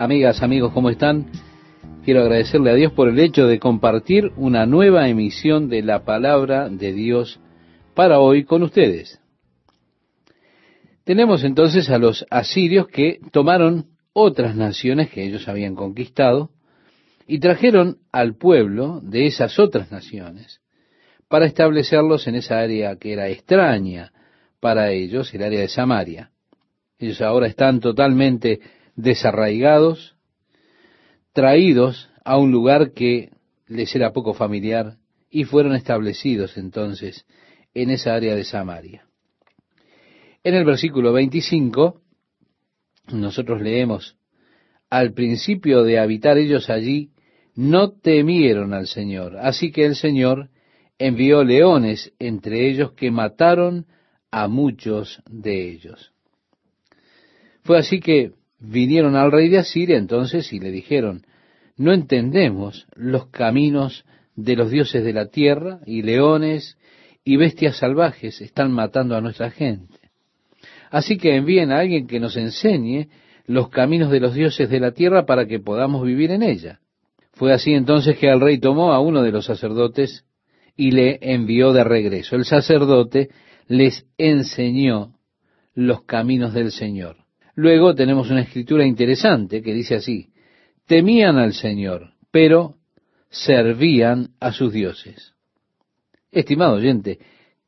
Amigas, amigos, ¿cómo están? Quiero agradecerle a Dios por el hecho de compartir una nueva emisión de la palabra de Dios para hoy con ustedes. Tenemos entonces a los asirios que tomaron otras naciones que ellos habían conquistado y trajeron al pueblo de esas otras naciones para establecerlos en esa área que era extraña para ellos, el área de Samaria. Ellos ahora están totalmente desarraigados, traídos a un lugar que les era poco familiar y fueron establecidos entonces en esa área de Samaria. En el versículo 25 nosotros leemos, al principio de habitar ellos allí, no temieron al Señor, así que el Señor envió leones entre ellos que mataron a muchos de ellos. Fue así que vinieron al rey de Asiria entonces y le dijeron, no entendemos los caminos de los dioses de la tierra, y leones y bestias salvajes están matando a nuestra gente. Así que envíen a alguien que nos enseñe los caminos de los dioses de la tierra para que podamos vivir en ella. Fue así entonces que el rey tomó a uno de los sacerdotes y le envió de regreso. El sacerdote les enseñó los caminos del Señor. Luego tenemos una escritura interesante que dice así, temían al Señor, pero servían a sus dioses. Estimado oyente,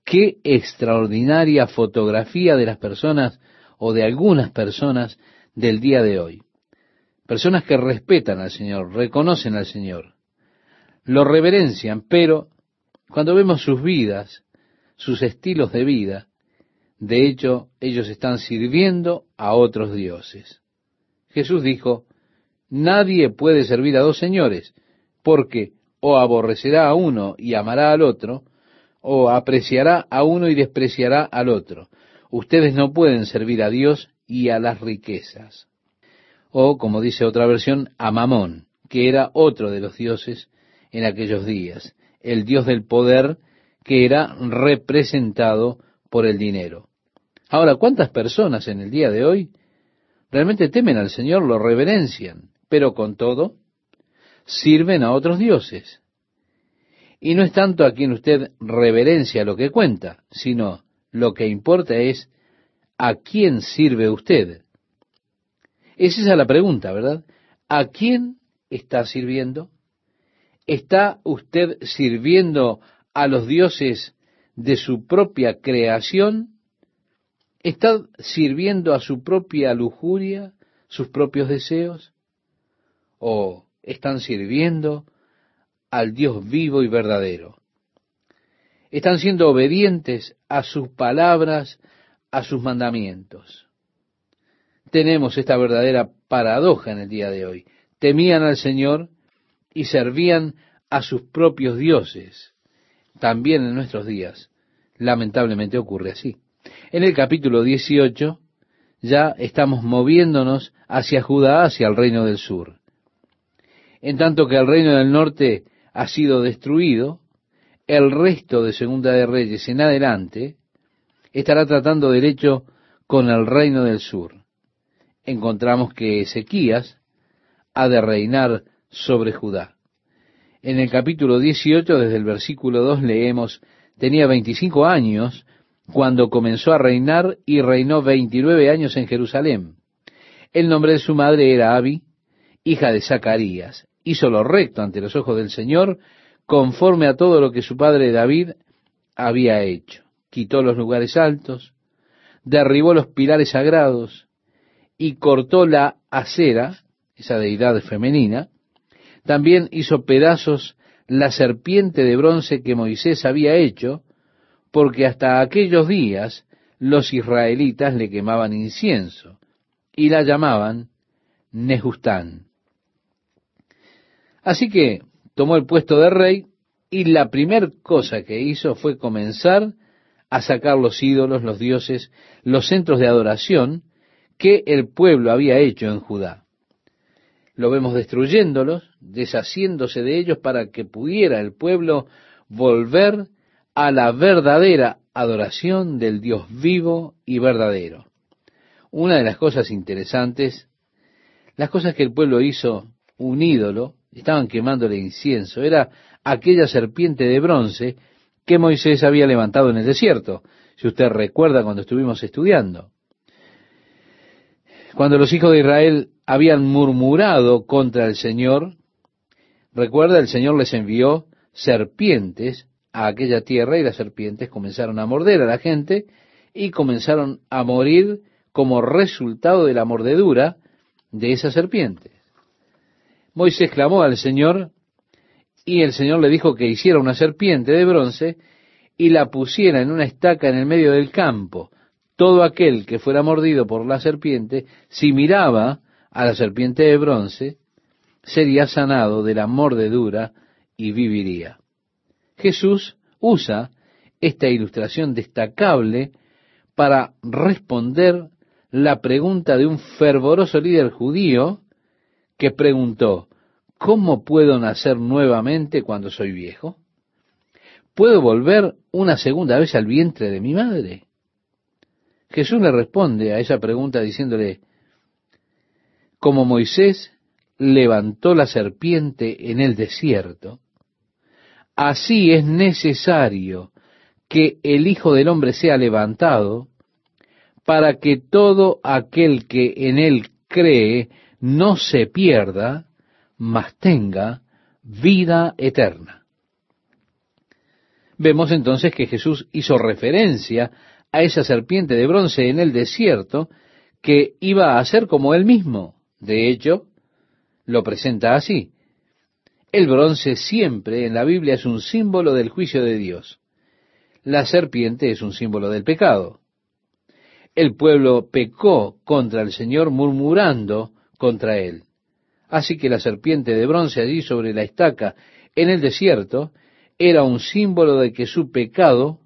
qué extraordinaria fotografía de las personas o de algunas personas del día de hoy. Personas que respetan al Señor, reconocen al Señor, lo reverencian, pero cuando vemos sus vidas, sus estilos de vida, de hecho, ellos están sirviendo a otros dioses. Jesús dijo, nadie puede servir a dos señores, porque o aborrecerá a uno y amará al otro, o apreciará a uno y despreciará al otro. Ustedes no pueden servir a Dios y a las riquezas. O, como dice otra versión, a Mamón, que era otro de los dioses en aquellos días, el dios del poder que era representado por el dinero. Ahora, ¿cuántas personas en el día de hoy realmente temen al Señor, lo reverencian, pero con todo sirven a otros dioses? Y no es tanto a quien usted reverencia lo que cuenta, sino lo que importa es a quién sirve usted. Es esa la pregunta, ¿verdad? ¿A quién está sirviendo? ¿Está usted sirviendo a los dioses de su propia creación ¿Está sirviendo a su propia lujuria, sus propios deseos? ¿O están sirviendo al Dios vivo y verdadero? ¿Están siendo obedientes a sus palabras, a sus mandamientos? Tenemos esta verdadera paradoja en el día de hoy. Temían al Señor y servían a sus propios dioses. También en nuestros días, lamentablemente ocurre así. En el capítulo 18 ya estamos moviéndonos hacia Judá, hacia el reino del sur. En tanto que el reino del norte ha sido destruido, el resto de Segunda de Reyes en adelante estará tratando derecho con el reino del sur. Encontramos que Ezequías ha de reinar sobre Judá. En el capítulo 18, desde el versículo 2, leemos, tenía 25 años cuando comenzó a reinar y reinó veintinueve años en Jerusalén. El nombre de su madre era Abi, hija de Zacarías. Hizo lo recto ante los ojos del Señor, conforme a todo lo que su padre David había hecho. Quitó los lugares altos, derribó los pilares sagrados y cortó la acera, esa deidad femenina. También hizo pedazos la serpiente de bronce que Moisés había hecho, porque hasta aquellos días los israelitas le quemaban incienso y la llamaban Nejustán. Así que tomó el puesto de rey y la primera cosa que hizo fue comenzar a sacar los ídolos, los dioses, los centros de adoración que el pueblo había hecho en Judá. Lo vemos destruyéndolos, deshaciéndose de ellos para que pudiera el pueblo volver a la verdadera adoración del Dios vivo y verdadero. Una de las cosas interesantes, las cosas que el pueblo hizo un ídolo, estaban quemándole incienso, era aquella serpiente de bronce que Moisés había levantado en el desierto, si usted recuerda cuando estuvimos estudiando. Cuando los hijos de Israel habían murmurado contra el Señor, recuerda, el Señor les envió serpientes a aquella tierra y las serpientes comenzaron a morder a la gente y comenzaron a morir como resultado de la mordedura de esas serpientes. Moisés clamó al Señor y el Señor le dijo que hiciera una serpiente de bronce y la pusiera en una estaca en el medio del campo. Todo aquel que fuera mordido por la serpiente, si miraba a la serpiente de bronce, sería sanado de la mordedura y viviría. Jesús usa esta ilustración destacable para responder la pregunta de un fervoroso líder judío que preguntó, ¿cómo puedo nacer nuevamente cuando soy viejo? ¿Puedo volver una segunda vez al vientre de mi madre? Jesús le responde a esa pregunta diciéndole, como Moisés levantó la serpiente en el desierto, así es necesario que el Hijo del Hombre sea levantado para que todo aquel que en él cree no se pierda, mas tenga vida eterna. Vemos entonces que Jesús hizo referencia a esa serpiente de bronce en el desierto que iba a ser como él mismo. De hecho, lo presenta así. El bronce siempre en la Biblia es un símbolo del juicio de Dios. La serpiente es un símbolo del pecado. El pueblo pecó contra el Señor murmurando contra él. Así que la serpiente de bronce allí sobre la estaca en el desierto era un símbolo de que su pecado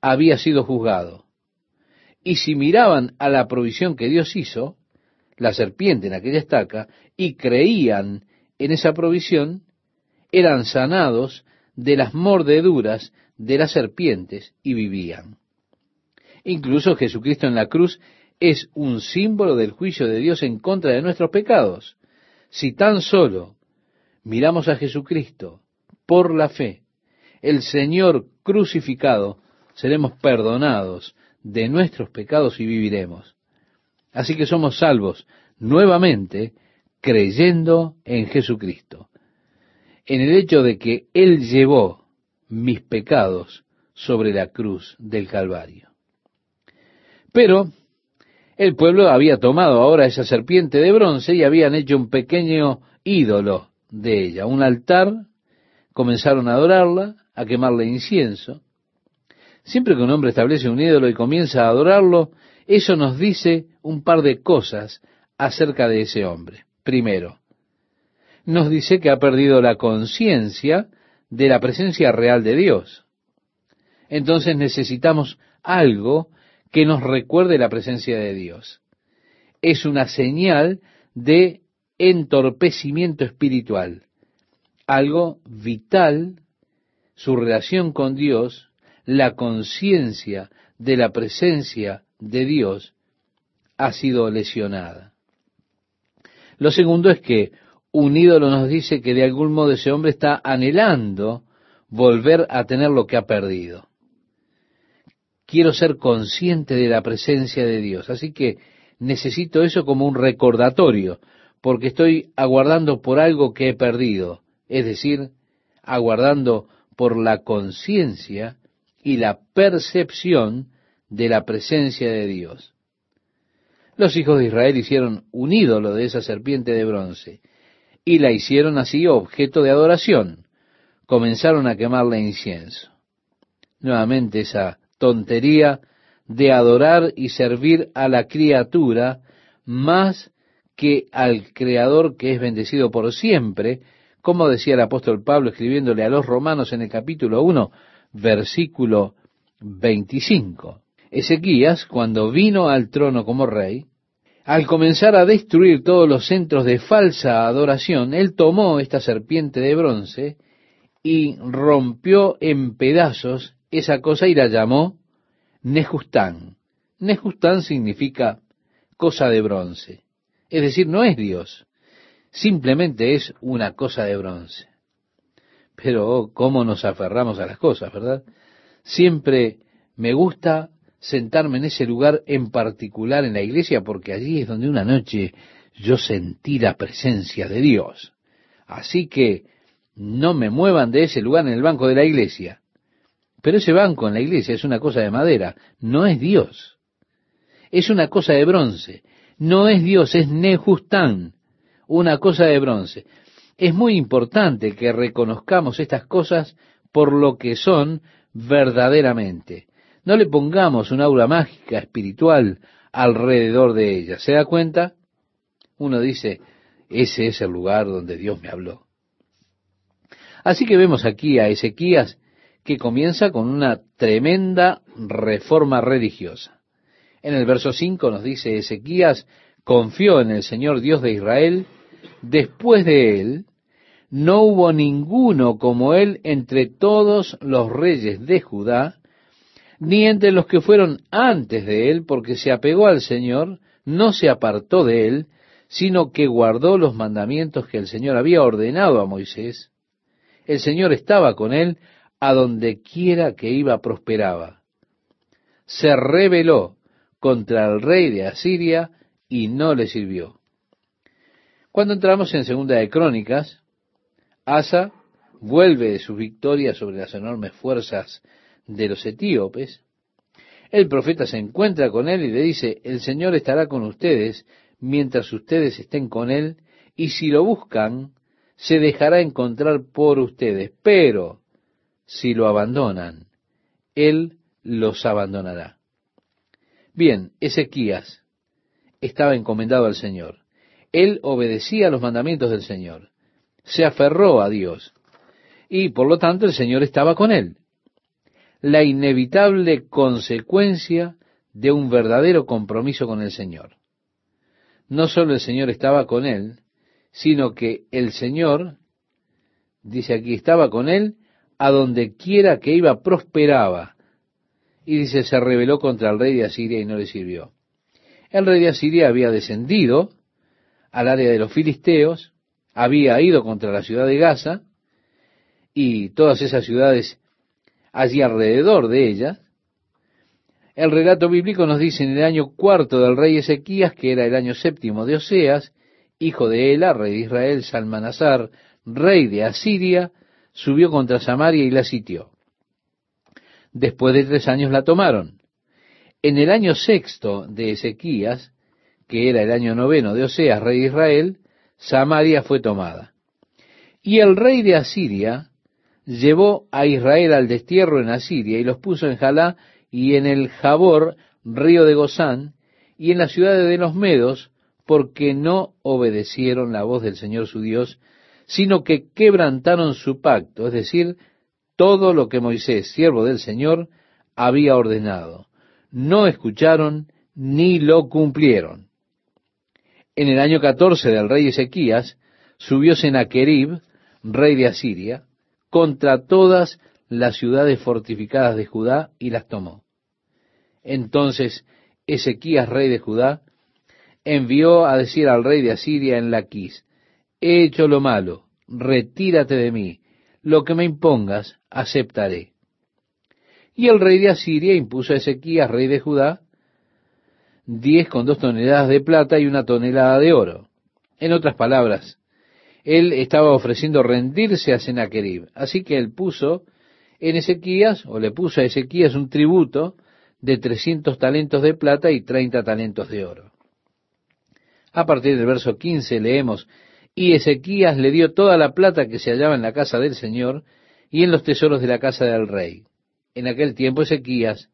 había sido juzgado. Y si miraban a la provisión que Dios hizo, la serpiente en aquella estaca, y creían en esa provisión, eran sanados de las mordeduras de las serpientes y vivían. Incluso Jesucristo en la cruz es un símbolo del juicio de Dios en contra de nuestros pecados. Si tan solo miramos a Jesucristo por la fe, el Señor crucificado, seremos perdonados de nuestros pecados y viviremos. Así que somos salvos nuevamente creyendo en Jesucristo, en el hecho de que Él llevó mis pecados sobre la cruz del Calvario. Pero el pueblo había tomado ahora esa serpiente de bronce y habían hecho un pequeño ídolo de ella, un altar, comenzaron a adorarla, a quemarle incienso. Siempre que un hombre establece un ídolo y comienza a adorarlo, eso nos dice un par de cosas acerca de ese hombre. Primero, nos dice que ha perdido la conciencia de la presencia real de Dios. Entonces necesitamos algo que nos recuerde la presencia de Dios. Es una señal de entorpecimiento espiritual, algo vital, su relación con Dios, la conciencia de la presencia de Dios ha sido lesionada. Lo segundo es que un ídolo nos dice que de algún modo ese hombre está anhelando volver a tener lo que ha perdido. Quiero ser consciente de la presencia de Dios, así que necesito eso como un recordatorio, porque estoy aguardando por algo que he perdido, es decir, aguardando por la conciencia y la percepción de la presencia de Dios. Los hijos de Israel hicieron un ídolo de esa serpiente de bronce y la hicieron así objeto de adoración. Comenzaron a quemarle incienso. Nuevamente esa tontería de adorar y servir a la criatura más que al Creador que es bendecido por siempre, como decía el apóstol Pablo escribiéndole a los romanos en el capítulo 1, versículo 25. Ezequías, cuando vino al trono como rey, al comenzar a destruir todos los centros de falsa adoración, él tomó esta serpiente de bronce y rompió en pedazos esa cosa y la llamó Nejustán. Nejustán significa cosa de bronce. Es decir, no es Dios, simplemente es una cosa de bronce. Pero oh, cómo nos aferramos a las cosas, ¿verdad? Siempre me gusta sentarme en ese lugar en particular en la iglesia porque allí es donde una noche yo sentí la presencia de Dios. Así que no me muevan de ese lugar en el banco de la iglesia. Pero ese banco en la iglesia es una cosa de madera, no es Dios. Es una cosa de bronce. No es Dios, es Nejustán, una cosa de bronce. Es muy importante que reconozcamos estas cosas por lo que son verdaderamente. No le pongamos una aura mágica espiritual alrededor de ella. ¿Se da cuenta? Uno dice, ese es el lugar donde Dios me habló. Así que vemos aquí a Ezequías que comienza con una tremenda reforma religiosa. En el verso 5 nos dice, Ezequías confió en el Señor Dios de Israel, después de él, no hubo ninguno como él entre todos los reyes de Judá, ni entre los que fueron antes de él, porque se apegó al Señor, no se apartó de él, sino que guardó los mandamientos que el Señor había ordenado a Moisés. El Señor estaba con él a donde quiera que iba prosperaba. Se rebeló contra el rey de Asiria y no le sirvió. Cuando entramos en Segunda de Crónicas, Asa vuelve de sus victorias sobre las enormes fuerzas de los etíopes. El profeta se encuentra con él y le dice, el Señor estará con ustedes mientras ustedes estén con Él, y si lo buscan, se dejará encontrar por ustedes, pero si lo abandonan, Él los abandonará. Bien, Ezequías estaba encomendado al Señor. Él obedecía los mandamientos del Señor. Se aferró a Dios. Y por lo tanto el Señor estaba con él. La inevitable consecuencia de un verdadero compromiso con el Señor no solo el Señor estaba con él, sino que el Señor, dice aquí, estaba con él a donde quiera que iba prosperaba. Y dice, se rebeló contra el rey de Asiria y no le sirvió. El rey de Asiria había descendido al área de los filisteos, había ido contra la ciudad de Gaza y todas esas ciudades allí alrededor de ella, el relato bíblico nos dice en el año cuarto del rey Ezequías, que era el año séptimo de Oseas, hijo de Ela, rey de Israel, Salmanasar, rey de Asiria, subió contra Samaria y la sitió. Después de tres años la tomaron. En el año sexto de Ezequías, que era el año noveno de Oseas, rey de Israel, Samaria fue tomada. Y el rey de Asiria llevó a Israel al destierro en Asiria y los puso en Jalá y en el Jabor, río de Gozán, y en las ciudades de los Medos, porque no obedecieron la voz del Señor su Dios, sino que quebrantaron su pacto, es decir, todo lo que Moisés, siervo del Señor, había ordenado. No escucharon ni lo cumplieron. En el año catorce del rey Ezequías, subió Senaquerib, rey de Asiria, contra todas las ciudades fortificadas de Judá y las tomó. Entonces Ezequías, rey de Judá, envió a decir al rey de Asiria en Laquís, he hecho lo malo, retírate de mí, lo que me impongas, aceptaré. Y el rey de Asiria impuso a Ezequías, rey de Judá, diez con dos toneladas de plata y una tonelada de oro. En otras palabras, él estaba ofreciendo rendirse a Sennacherib. Así que él puso en Ezequías, o le puso a Ezequías un tributo de trescientos talentos de plata y treinta talentos de oro. A partir del verso 15 leemos, y Ezequías le dio toda la plata que se hallaba en la casa del Señor y en los tesoros de la casa del rey. En aquel tiempo Ezequías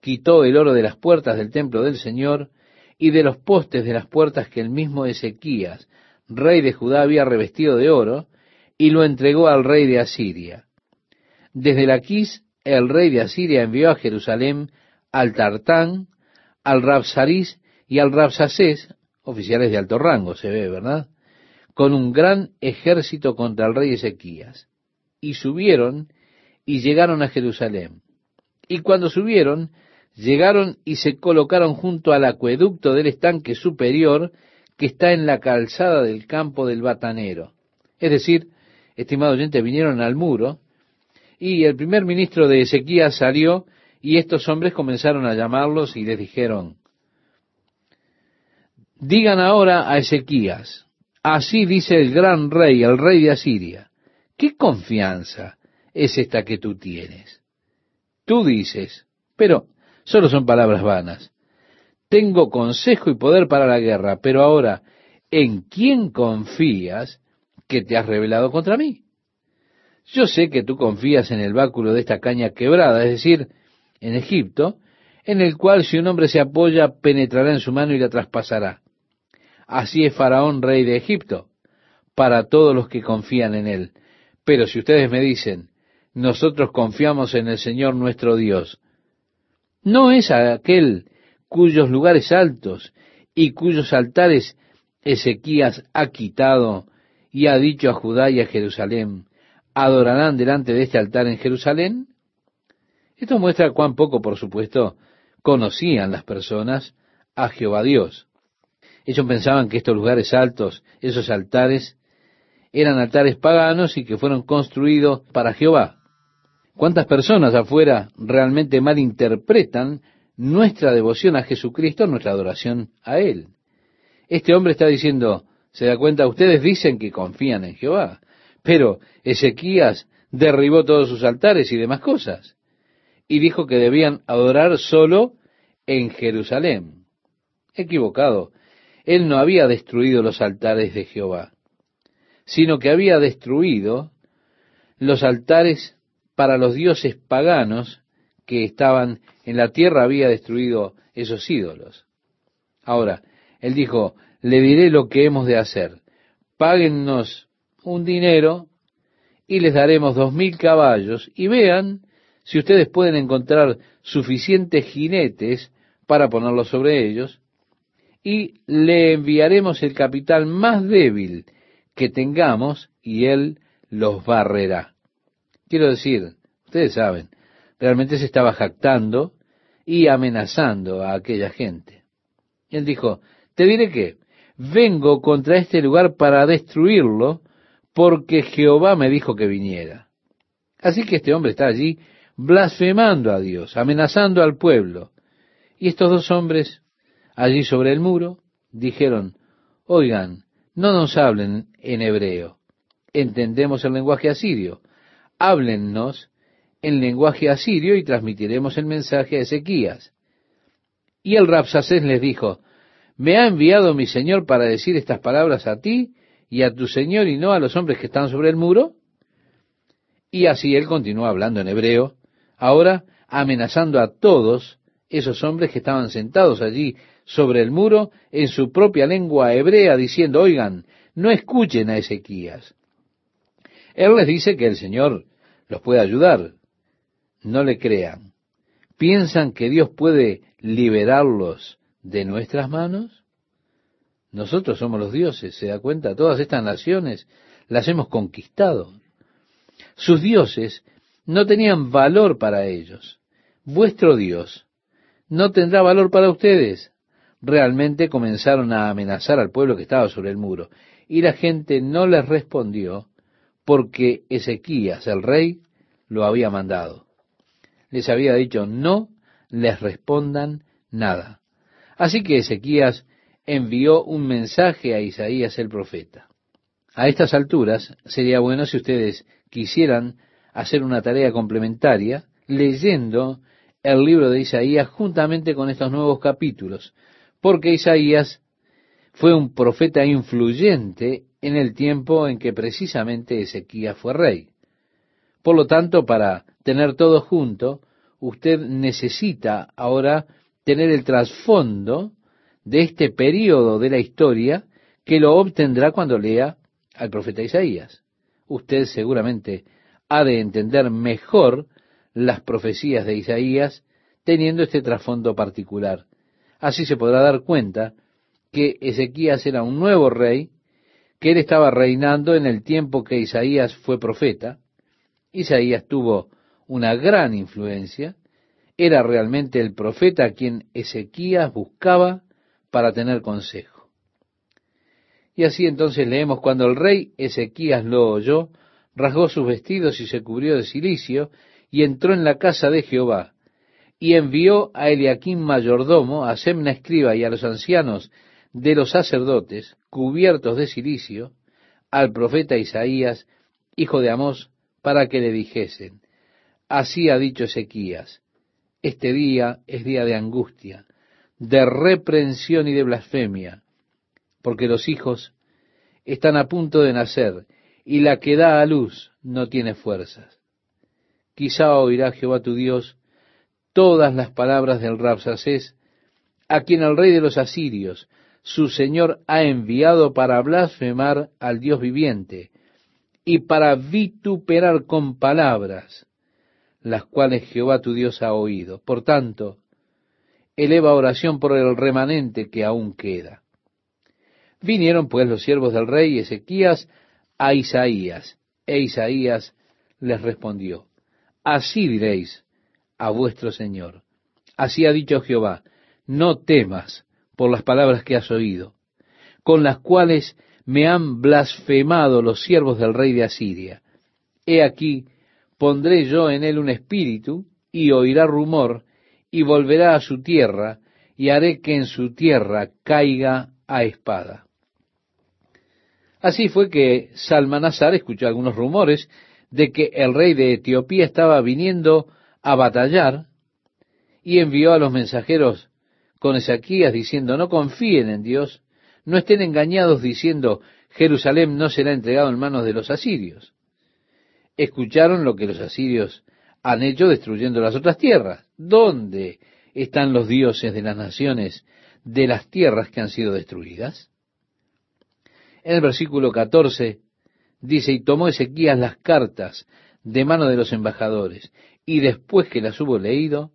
quitó el oro de las puertas del templo del Señor y de los postes de las puertas que el mismo Ezequías, rey de Judá, había revestido de oro, y lo entregó al rey de Asiria. Desde Laquís, el rey de Asiria envió a Jerusalén al Tartán, al Rabsaris y al Rabsacés, oficiales de alto rango, se ve, ¿verdad? Con un gran ejército contra el rey Ezequías. Y subieron y llegaron a Jerusalén. Y cuando subieron, llegaron y se colocaron junto al acueducto del estanque superior que está en la calzada del campo del batanero. Es decir, estimado oyente, vinieron al muro y el primer ministro de Ezequías salió y estos hombres comenzaron a llamarlos y les dijeron, digan ahora a Ezequías, así dice el gran rey, el rey de Asiria, ¿qué confianza es esta que tú tienes? Tú dices, pero solo son palabras vanas. Tengo consejo y poder para la guerra, pero ahora, ¿en quién confías que te has revelado contra mí? Yo sé que tú confías en el báculo de esta caña quebrada, es decir, en Egipto, en el cual si un hombre se apoya, penetrará en su mano y la traspasará. Así es Faraón, rey de Egipto, para todos los que confían en él. Pero si ustedes me dicen, nosotros confiamos en el Señor nuestro Dios, ¿no es aquel cuyos lugares altos y cuyos altares Ezequías ha quitado y ha dicho a Judá y a Jerusalén, adorarán delante de este altar en Jerusalén? Esto muestra cuán poco, por supuesto, conocían las personas a Jehová Dios. Ellos pensaban que estos lugares altos, esos altares, eran altares paganos y que fueron construidos para Jehová. ¿Cuántas personas afuera realmente malinterpretan nuestra devoción a Jesucristo, nuestra adoración a Él? Este hombre está diciendo, se da cuenta, ustedes dicen que confían en Jehová, pero Ezequías derribó todos sus altares y demás cosas, y dijo que debían adorar solo en Jerusalén. Equivocado. Él no había destruido los altares de Jehová, sino que había destruido los altares para los dioses paganos que estaban en la tierra, había destruido esos ídolos. Ahora, él dijo, le diré lo que hemos de hacer. Páguennos un dinero y les daremos dos mil caballos y vean si ustedes pueden encontrar suficientes jinetes para ponerlos sobre ellos y le enviaremos el capital más débil que tengamos y él los barrerá. Quiero decir, ustedes saben, realmente se estaba jactando y amenazando a aquella gente. Él dijo, te diré que vengo contra este lugar para destruirlo porque Jehová me dijo que viniera. Así que este hombre está allí blasfemando a Dios, amenazando al pueblo. Y estos dos hombres, allí sobre el muro, dijeron, oigan, no nos hablen en hebreo, entendemos el lenguaje asirio, háblennos en lenguaje asirio y transmitiremos el mensaje a Ezequías. Y el Rapsacés les dijo, me ha enviado mi Señor para decir estas palabras a ti y a tu Señor y no a los hombres que están sobre el muro? Y así él continuó hablando en hebreo, ahora amenazando a todos esos hombres que estaban sentados allí sobre el muro en su propia lengua hebrea, diciendo, oigan, no escuchen a Ezequías. Él les dice que el Señor los puede ayudar. No le crean. ¿Piensan que Dios puede liberarlos de nuestras manos? Nosotros somos los dioses, ¿se da cuenta? Todas estas naciones las hemos conquistado. Sus dioses no tenían valor para ellos. Vuestro Dios no tendrá valor para ustedes. Realmente comenzaron a amenazar al pueblo que estaba sobre el muro. Y la gente no les respondió porque Ezequías, el rey, lo había mandado. Les había dicho, no les respondan nada. Así que Ezequías envió un mensaje a Isaías el profeta. A estas alturas sería bueno si ustedes quisieran hacer una tarea complementaria leyendo el libro de Isaías juntamente con estos nuevos capítulos, porque Isaías fue un profeta influyente en el tiempo en que precisamente Ezequías fue rey. Por lo tanto, para tener todo junto, usted necesita ahora tener el trasfondo de este periodo de la historia que lo obtendrá cuando lea al profeta Isaías. Usted seguramente ha de entender mejor las profecías de Isaías teniendo este trasfondo particular. Así se podrá dar cuenta que Ezequías era un nuevo rey, que él estaba reinando en el tiempo que Isaías fue profeta. Isaías tuvo una gran influencia, era realmente el profeta a quien Ezequías buscaba para tener consejo. Y así entonces leemos, cuando el rey Ezequías lo oyó, rasgó sus vestidos y se cubrió de cilicio, y entró en la casa de Jehová, y envió a Eliaquim mayordomo, a Semna escriba y a los ancianos de los sacerdotes, cubiertos de cilicio, al profeta Isaías, hijo de Amós, para que le dijesen, así ha dicho Ezequías, este día es día de angustia, de reprensión y de blasfemia, porque los hijos están a punto de nacer, y la que da a luz no tiene fuerzas. Quizá oirá Jehová tu Dios todas las palabras del Rabsacés, a quien el rey de los asirios, su señor, ha enviado para blasfemar al Dios viviente y para vituperar con palabras, las cuales Jehová tu Dios ha oído. Por tanto, eleva oración por el remanente que aún queda. Vinieron pues los siervos del rey Ezequías a Isaías, e Isaías les respondió, Así diréis a vuestro Señor, así ha dicho Jehová, no temas por las palabras que has oído, con las cuales me han blasfemado los siervos del rey de Asiria. He aquí, pondré yo en él un espíritu, y oirá rumor, y volverá a su tierra, y haré que en su tierra caiga a espada. Así fue que Salmanasar escuchó algunos rumores de que el rey de Etiopía estaba viniendo a batallar, y envió a los mensajeros con Ezequías diciendo, no confíen en Dios, no estén engañados diciendo, Jerusalén no será entregado en manos de los asirios. Escucharon lo que los asirios han hecho destruyendo las otras tierras. ¿Dónde están los dioses de las naciones de las tierras que han sido destruidas? En el versículo 14 dice, y tomó Ezequías las cartas de mano de los embajadores, y después que las hubo leído,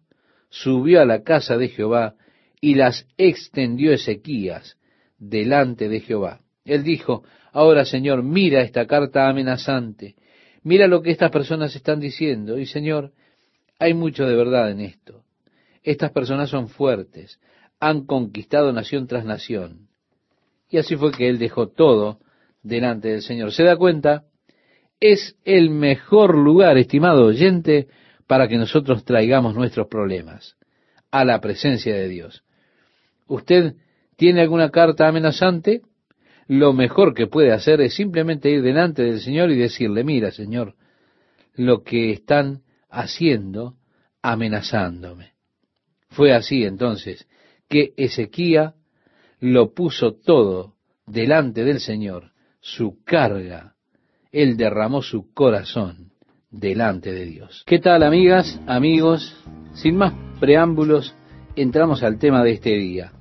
subió a la casa de Jehová y las extendió Ezequías delante de Jehová. Él dijo, ahora Señor, mira esta carta amenazante, mira lo que estas personas están diciendo, y Señor, hay mucho de verdad en esto. Estas personas son fuertes, han conquistado nación tras nación. Y así fue que él dejó todo delante del Señor. ¿Se da cuenta? Es el mejor lugar, estimado oyente, para que nosotros traigamos nuestros problemas a la presencia de Dios. ¿Usted tiene alguna carta amenazante? Lo mejor que puede hacer es simplemente ir delante del Señor y decirle, mira, Señor, lo que están haciendo amenazándome. Fue así entonces que Ezequía lo puso todo delante del Señor, su carga, él derramó su corazón delante de Dios. ¿Qué tal amigas, amigos? Sin más preámbulos, entramos al tema de este día.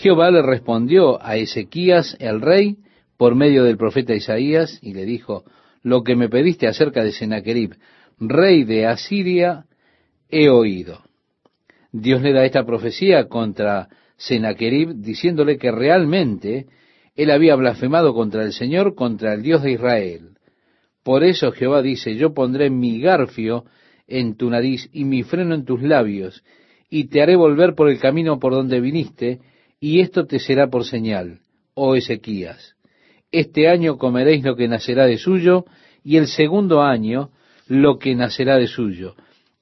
Jehová le respondió a Ezequías el rey por medio del profeta Isaías y le dijo, lo que me pediste acerca de Sennacherib, rey de Asiria, he oído. Dios le da esta profecía contra Sennacherib diciéndole que realmente él había blasfemado contra el Señor, contra el Dios de Israel. Por eso Jehová dice, yo pondré mi garfio en tu nariz y mi freno en tus labios, y te haré volver por el camino por donde viniste, y esto te será por señal, oh Ezequías. Este año comeréis lo que nacerá de suyo, y el segundo año lo que nacerá de suyo,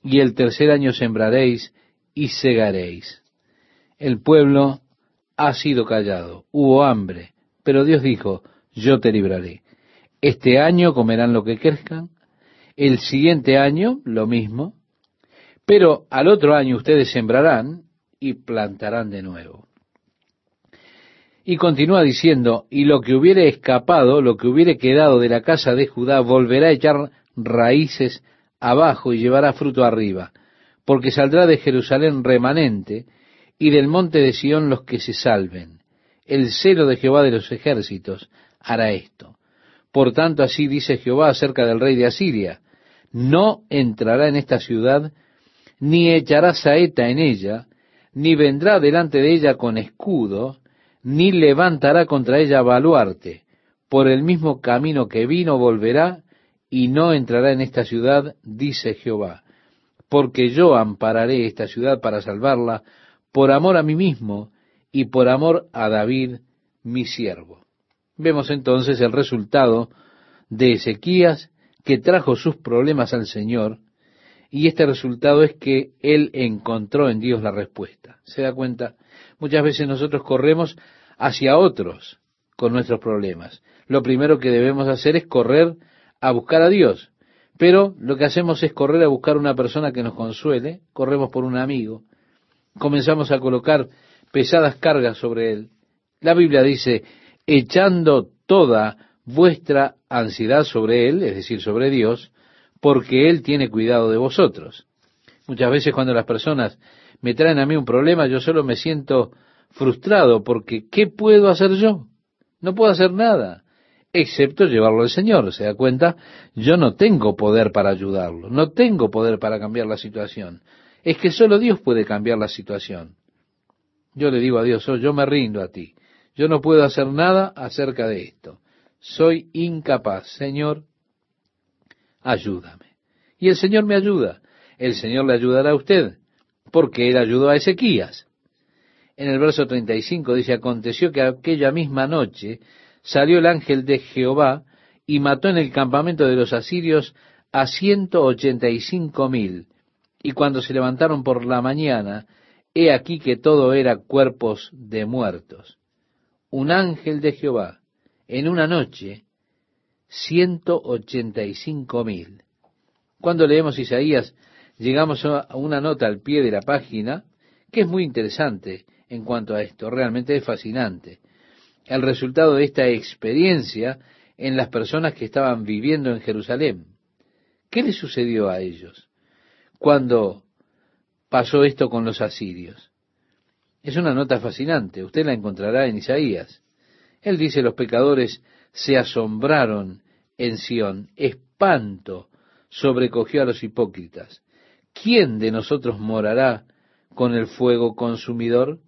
y el tercer año sembraréis y segaréis. El pueblo ha sido callado, hubo hambre, pero Dios dijo, yo te libraré. Este año comerán lo que crezcan, el siguiente año lo mismo, pero al otro año ustedes sembrarán y plantarán de nuevo. Y continúa diciendo, y lo que hubiere escapado, lo que hubiere quedado de la casa de Judá, volverá a echar raíces abajo y llevará fruto arriba, porque saldrá de Jerusalén remanente, y del monte de Sión los que se salven. El celo de Jehová de los ejércitos hará esto. Por tanto, así dice Jehová acerca del rey de Asiria, no entrará en esta ciudad, ni echará saeta en ella, ni vendrá delante de ella con escudo, ni levantará contra ella baluarte. Por el mismo camino que vino volverá y no entrará en esta ciudad, dice Jehová. Porque yo ampararé esta ciudad para salvarla por amor a mí mismo y por amor a David, mi siervo. Vemos entonces el resultado de Ezequías que trajo sus problemas al Señor y este resultado es que él encontró en Dios la respuesta. ¿Se da cuenta? Muchas veces nosotros corremos hacia otros con nuestros problemas. Lo primero que debemos hacer es correr a buscar a Dios. Pero lo que hacemos es correr a buscar una persona que nos consuele, corremos por un amigo, comenzamos a colocar pesadas cargas sobre él. La Biblia dice, echando toda vuestra ansiedad sobre él, es decir, sobre Dios, porque Él tiene cuidado de vosotros. Muchas veces cuando las personas me traen a mí un problema, yo solo me siento frustrado porque ¿qué puedo hacer yo? No puedo hacer nada, excepto llevarlo al Señor. ¿Se da cuenta? Yo no tengo poder para ayudarlo, no tengo poder para cambiar la situación. Es que solo Dios puede cambiar la situación. Yo le digo a Dios, oh, yo me rindo a ti. Yo no puedo hacer nada acerca de esto. Soy incapaz. Señor, ayúdame. Y el Señor me ayuda. El Señor le ayudará a usted, porque Él ayudó a Ezequías. En el verso 35 dice, aconteció que aquella misma noche salió el ángel de Jehová y mató en el campamento de los asirios a ciento ochenta y cinco mil. Y cuando se levantaron por la mañana, he aquí que todo era cuerpos de muertos. Un ángel de Jehová, en una noche, ciento ochenta y cinco mil. Cuando leemos Isaías, llegamos a una nota al pie de la página que es muy interesante en cuanto a esto, realmente es fascinante. El resultado de esta experiencia en las personas que estaban viviendo en Jerusalén. ¿Qué le sucedió a ellos cuando pasó esto con los asirios? Es una nota fascinante, usted la encontrará en Isaías. Él dice, los pecadores se asombraron en Sión, espanto sobrecogió a los hipócritas. ¿Quién de nosotros morará con el fuego consumidor?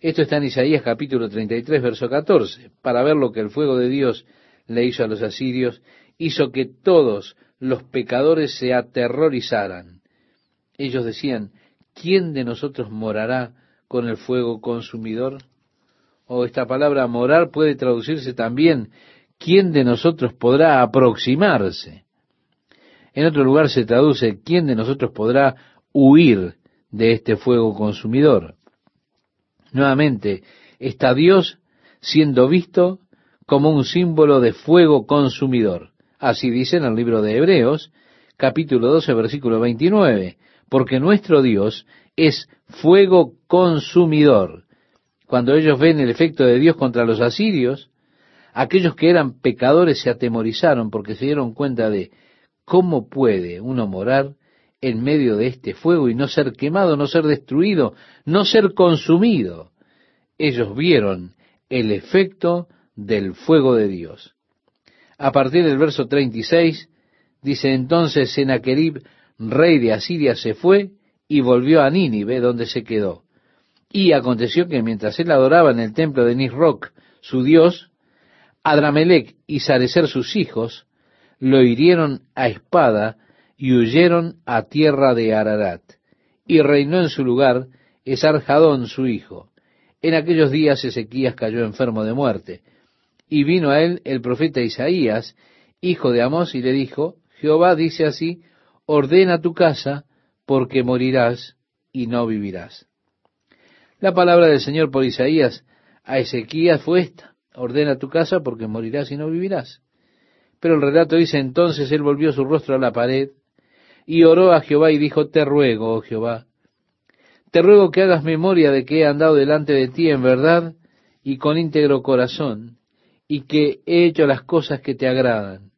Esto está en Isaías capítulo 33, verso 14. Para ver lo que el fuego de Dios le hizo a los asirios, hizo que todos los pecadores se aterrorizaran. Ellos decían, ¿quién de nosotros morará con el fuego consumidor? O esta palabra morar puede traducirse también, ¿quién de nosotros podrá aproximarse? En otro lugar se traduce, ¿quién de nosotros podrá huir de este fuego consumidor? Nuevamente, está Dios siendo visto como un símbolo de fuego consumidor. Así dice en el libro de Hebreos, capítulo 12, versículo 29, porque nuestro Dios es fuego consumidor. Cuando ellos ven el efecto de Dios contra los asirios, aquellos que eran pecadores se atemorizaron porque se dieron cuenta de cómo puede uno morar en medio de este fuego y no ser quemado, no ser destruido, no ser consumido. Ellos vieron el efecto del fuego de Dios. A partir del verso 36 dice entonces Senaquerib, rey de Asiria, se fue y volvió a Nínive, donde se quedó. Y aconteció que mientras él adoraba en el templo de Nisroch, su dios, Adramelech y Sarecer sus hijos, lo hirieron a espada y huyeron a tierra de Ararat. Y reinó en su lugar Esarjadón su hijo. En aquellos días Ezequías cayó enfermo de muerte. Y vino a él el profeta Isaías, hijo de Amós, y le dijo, Jehová dice así, ordena tu casa, porque morirás y no vivirás. La palabra del Señor por Isaías a Ezequías fue esta, ordena tu casa porque morirás y no vivirás. Pero el relato dice entonces él volvió su rostro a la pared y oró a Jehová y dijo, te ruego, oh Jehová, te ruego que hagas memoria de que he andado delante de ti en verdad y con íntegro corazón, y que he hecho las cosas que te agradan.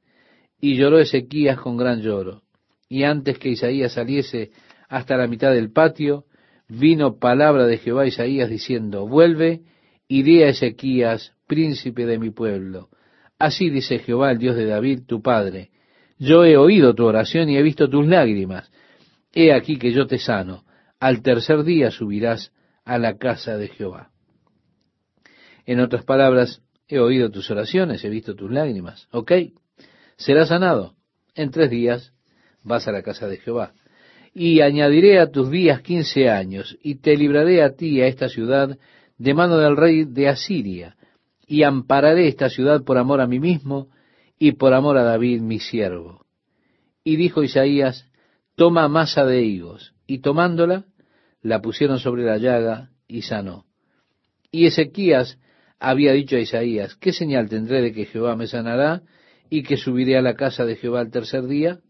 Y lloró Ezequías con gran lloro. Y antes que Isaías saliese hasta la mitad del patio, vino palabra de Jehová a Isaías diciendo, vuelve y di a Ezequías, príncipe de mi pueblo. Así dice Jehová, el Dios de David, tu padre. Yo he oído tu oración y he visto tus lágrimas. He aquí que yo te sano. Al tercer día subirás a la casa de Jehová. En otras palabras, he oído tus oraciones, he visto tus lágrimas. ¿Ok? Serás sanado. En tres días vas a la casa de Jehová y añadiré a tus días quince años, y te libraré a ti, a esta ciudad, de mano del rey de Asiria, y ampararé esta ciudad por amor a mí mismo y por amor a David mi siervo. Y dijo Isaías, toma masa de higos, y tomándola, la pusieron sobre la llaga y sanó. Y Ezequías había dicho a Isaías, ¿qué señal tendré de que Jehová me sanará y que subiré a la casa de Jehová el tercer día?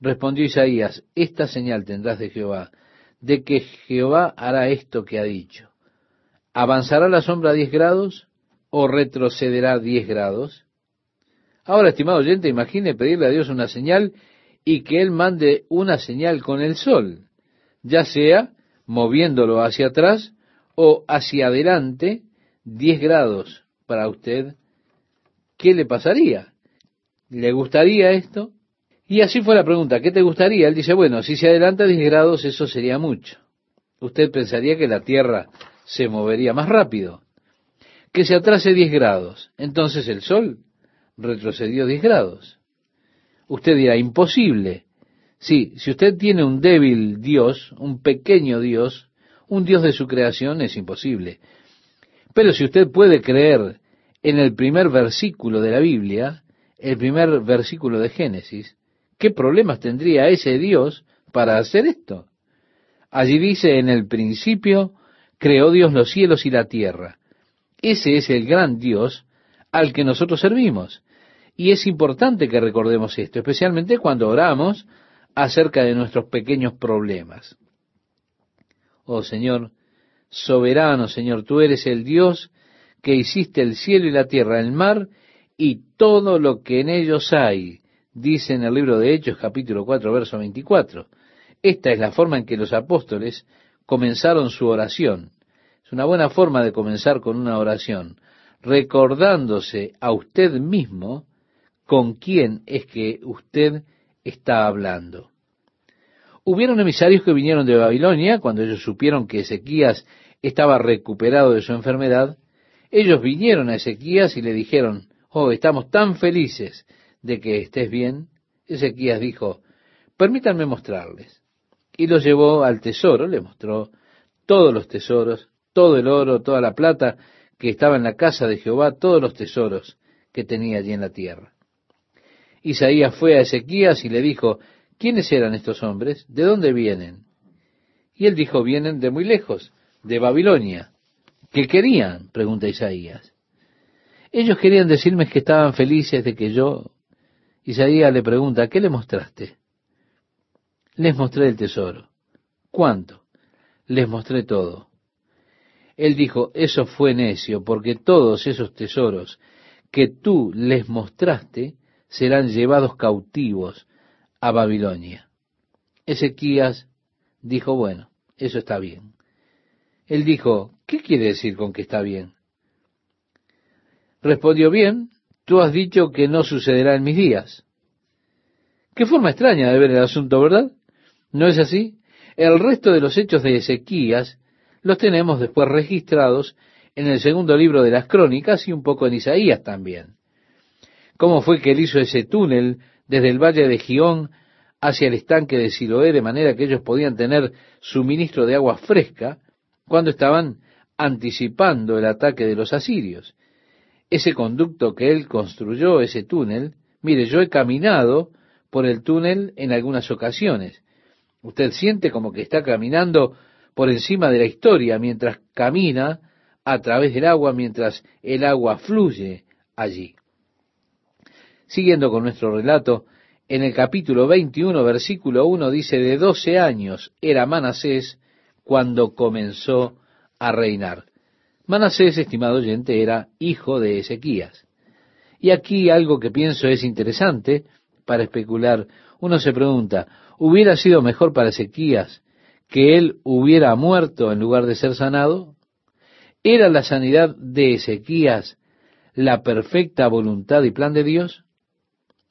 Respondió Isaías, esta señal tendrás de Jehová, de que Jehová hará esto que ha dicho. ¿Avanzará la sombra diez grados o retrocederá diez grados? Ahora, estimado oyente, imagine pedirle a Dios una señal y que Él mande una señal con el sol, ya sea moviéndolo hacia atrás o hacia adelante diez grados para usted. ¿Qué le pasaría? ¿Le gustaría esto? Y así fue la pregunta, ¿qué te gustaría? Él dice, bueno, si se adelanta 10 grados, eso sería mucho. Usted pensaría que la Tierra se movería más rápido. Que se atrase 10 grados. Entonces el Sol retrocedió 10 grados. Usted dirá, imposible. Sí, si usted tiene un débil Dios, un pequeño Dios, un Dios de su creación, es imposible. Pero si usted puede creer en el primer versículo de la Biblia, el primer versículo de Génesis, ¿Qué problemas tendría ese Dios para hacer esto? Allí dice, en el principio creó Dios los cielos y la tierra. Ese es el gran Dios al que nosotros servimos. Y es importante que recordemos esto, especialmente cuando oramos acerca de nuestros pequeños problemas. Oh Señor, soberano Señor, tú eres el Dios que hiciste el cielo y la tierra, el mar y todo lo que en ellos hay dice en el libro de Hechos capítulo 4, verso 24. Esta es la forma en que los apóstoles comenzaron su oración. Es una buena forma de comenzar con una oración, recordándose a usted mismo con quién es que usted está hablando. Hubieron emisarios que vinieron de Babilonia cuando ellos supieron que Ezequías estaba recuperado de su enfermedad. Ellos vinieron a Ezequías y le dijeron, oh, estamos tan felices de que estés bien, Ezequías dijo, permítanme mostrarles. Y los llevó al tesoro, le mostró todos los tesoros, todo el oro, toda la plata que estaba en la casa de Jehová, todos los tesoros que tenía allí en la tierra. Isaías fue a Ezequías y le dijo, ¿quiénes eran estos hombres? ¿De dónde vienen? Y él dijo, vienen de muy lejos, de Babilonia. ¿Qué querían? pregunta Isaías. Ellos querían decirme que estaban felices de que yo Isaías le pregunta, ¿qué le mostraste? Les mostré el tesoro. ¿Cuánto? Les mostré todo. Él dijo, eso fue necio, porque todos esos tesoros que tú les mostraste serán llevados cautivos a Babilonia. Ezequías dijo, bueno, eso está bien. Él dijo, ¿qué quiere decir con que está bien? Respondió bien, tú has dicho que no sucederá en mis días. Qué forma extraña de ver el asunto, ¿verdad? ¿No es así? El resto de los hechos de Ezequías los tenemos después registrados en el segundo libro de las crónicas y un poco en Isaías también. ¿Cómo fue que él hizo ese túnel desde el valle de Gión hacia el estanque de Siloé de manera que ellos podían tener suministro de agua fresca cuando estaban anticipando el ataque de los asirios? ese conducto que él construyó, ese túnel, mire, yo he caminado por el túnel en algunas ocasiones. Usted siente como que está caminando por encima de la historia mientras camina a través del agua, mientras el agua fluye allí. Siguiendo con nuestro relato, en el capítulo 21, versículo 1 dice, de doce años era Manasés cuando comenzó a reinar. Manasés, estimado oyente, era hijo de Ezequías. Y aquí algo que pienso es interesante para especular. Uno se pregunta, ¿hubiera sido mejor para Ezequías que él hubiera muerto en lugar de ser sanado? ¿Era la sanidad de Ezequías la perfecta voluntad y plan de Dios?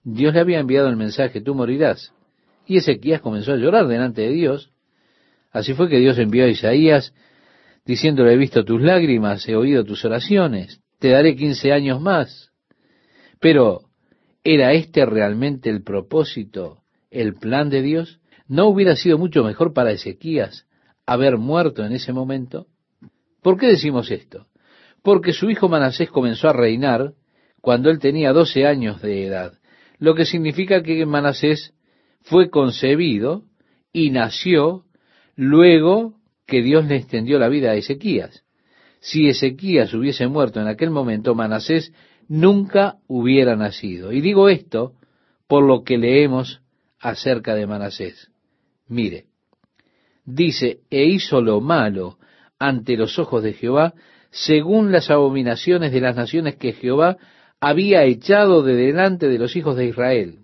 Dios le había enviado el mensaje, tú morirás. Y Ezequías comenzó a llorar delante de Dios. Así fue que Dios envió a Isaías diciéndole, he visto tus lágrimas, he oído tus oraciones, te daré quince años más. Pero, ¿era este realmente el propósito, el plan de Dios? ¿No hubiera sido mucho mejor para Ezequías haber muerto en ese momento? ¿Por qué decimos esto? porque su hijo Manasés comenzó a reinar cuando él tenía doce años de edad, lo que significa que Manasés fue concebido y nació luego que Dios le extendió la vida a Ezequías. Si Ezequías hubiese muerto en aquel momento, Manasés nunca hubiera nacido. Y digo esto por lo que leemos acerca de Manasés. Mire, dice, e hizo lo malo ante los ojos de Jehová, según las abominaciones de las naciones que Jehová había echado de delante de los hijos de Israel,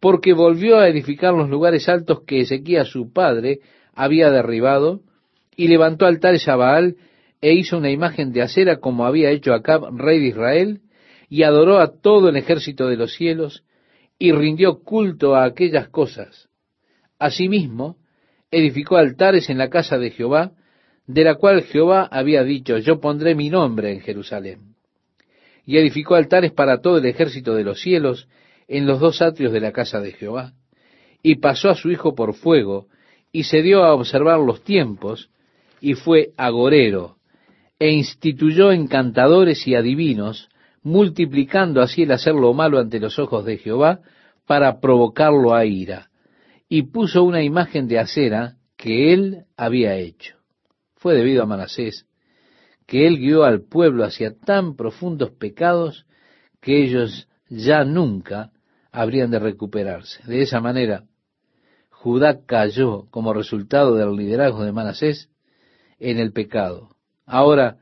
porque volvió a edificar los lugares altos que Ezequías su padre había derribado, y levantó altares a Baal, e hizo una imagen de acera como había hecho Acab, rey de Israel, y adoró a todo el ejército de los cielos, y rindió culto a aquellas cosas. Asimismo, edificó altares en la casa de Jehová, de la cual Jehová había dicho, yo pondré mi nombre en Jerusalén. Y edificó altares para todo el ejército de los cielos en los dos atrios de la casa de Jehová. Y pasó a su hijo por fuego, y se dio a observar los tiempos, y fue agorero, e instituyó encantadores y adivinos, multiplicando así el hacer lo malo ante los ojos de Jehová, para provocarlo a ira, y puso una imagen de acera que él había hecho. Fue debido a Manasés que él guió al pueblo hacia tan profundos pecados que ellos ya nunca habrían de recuperarse. De esa manera, Judá cayó como resultado del liderazgo de Manasés en el pecado. Ahora,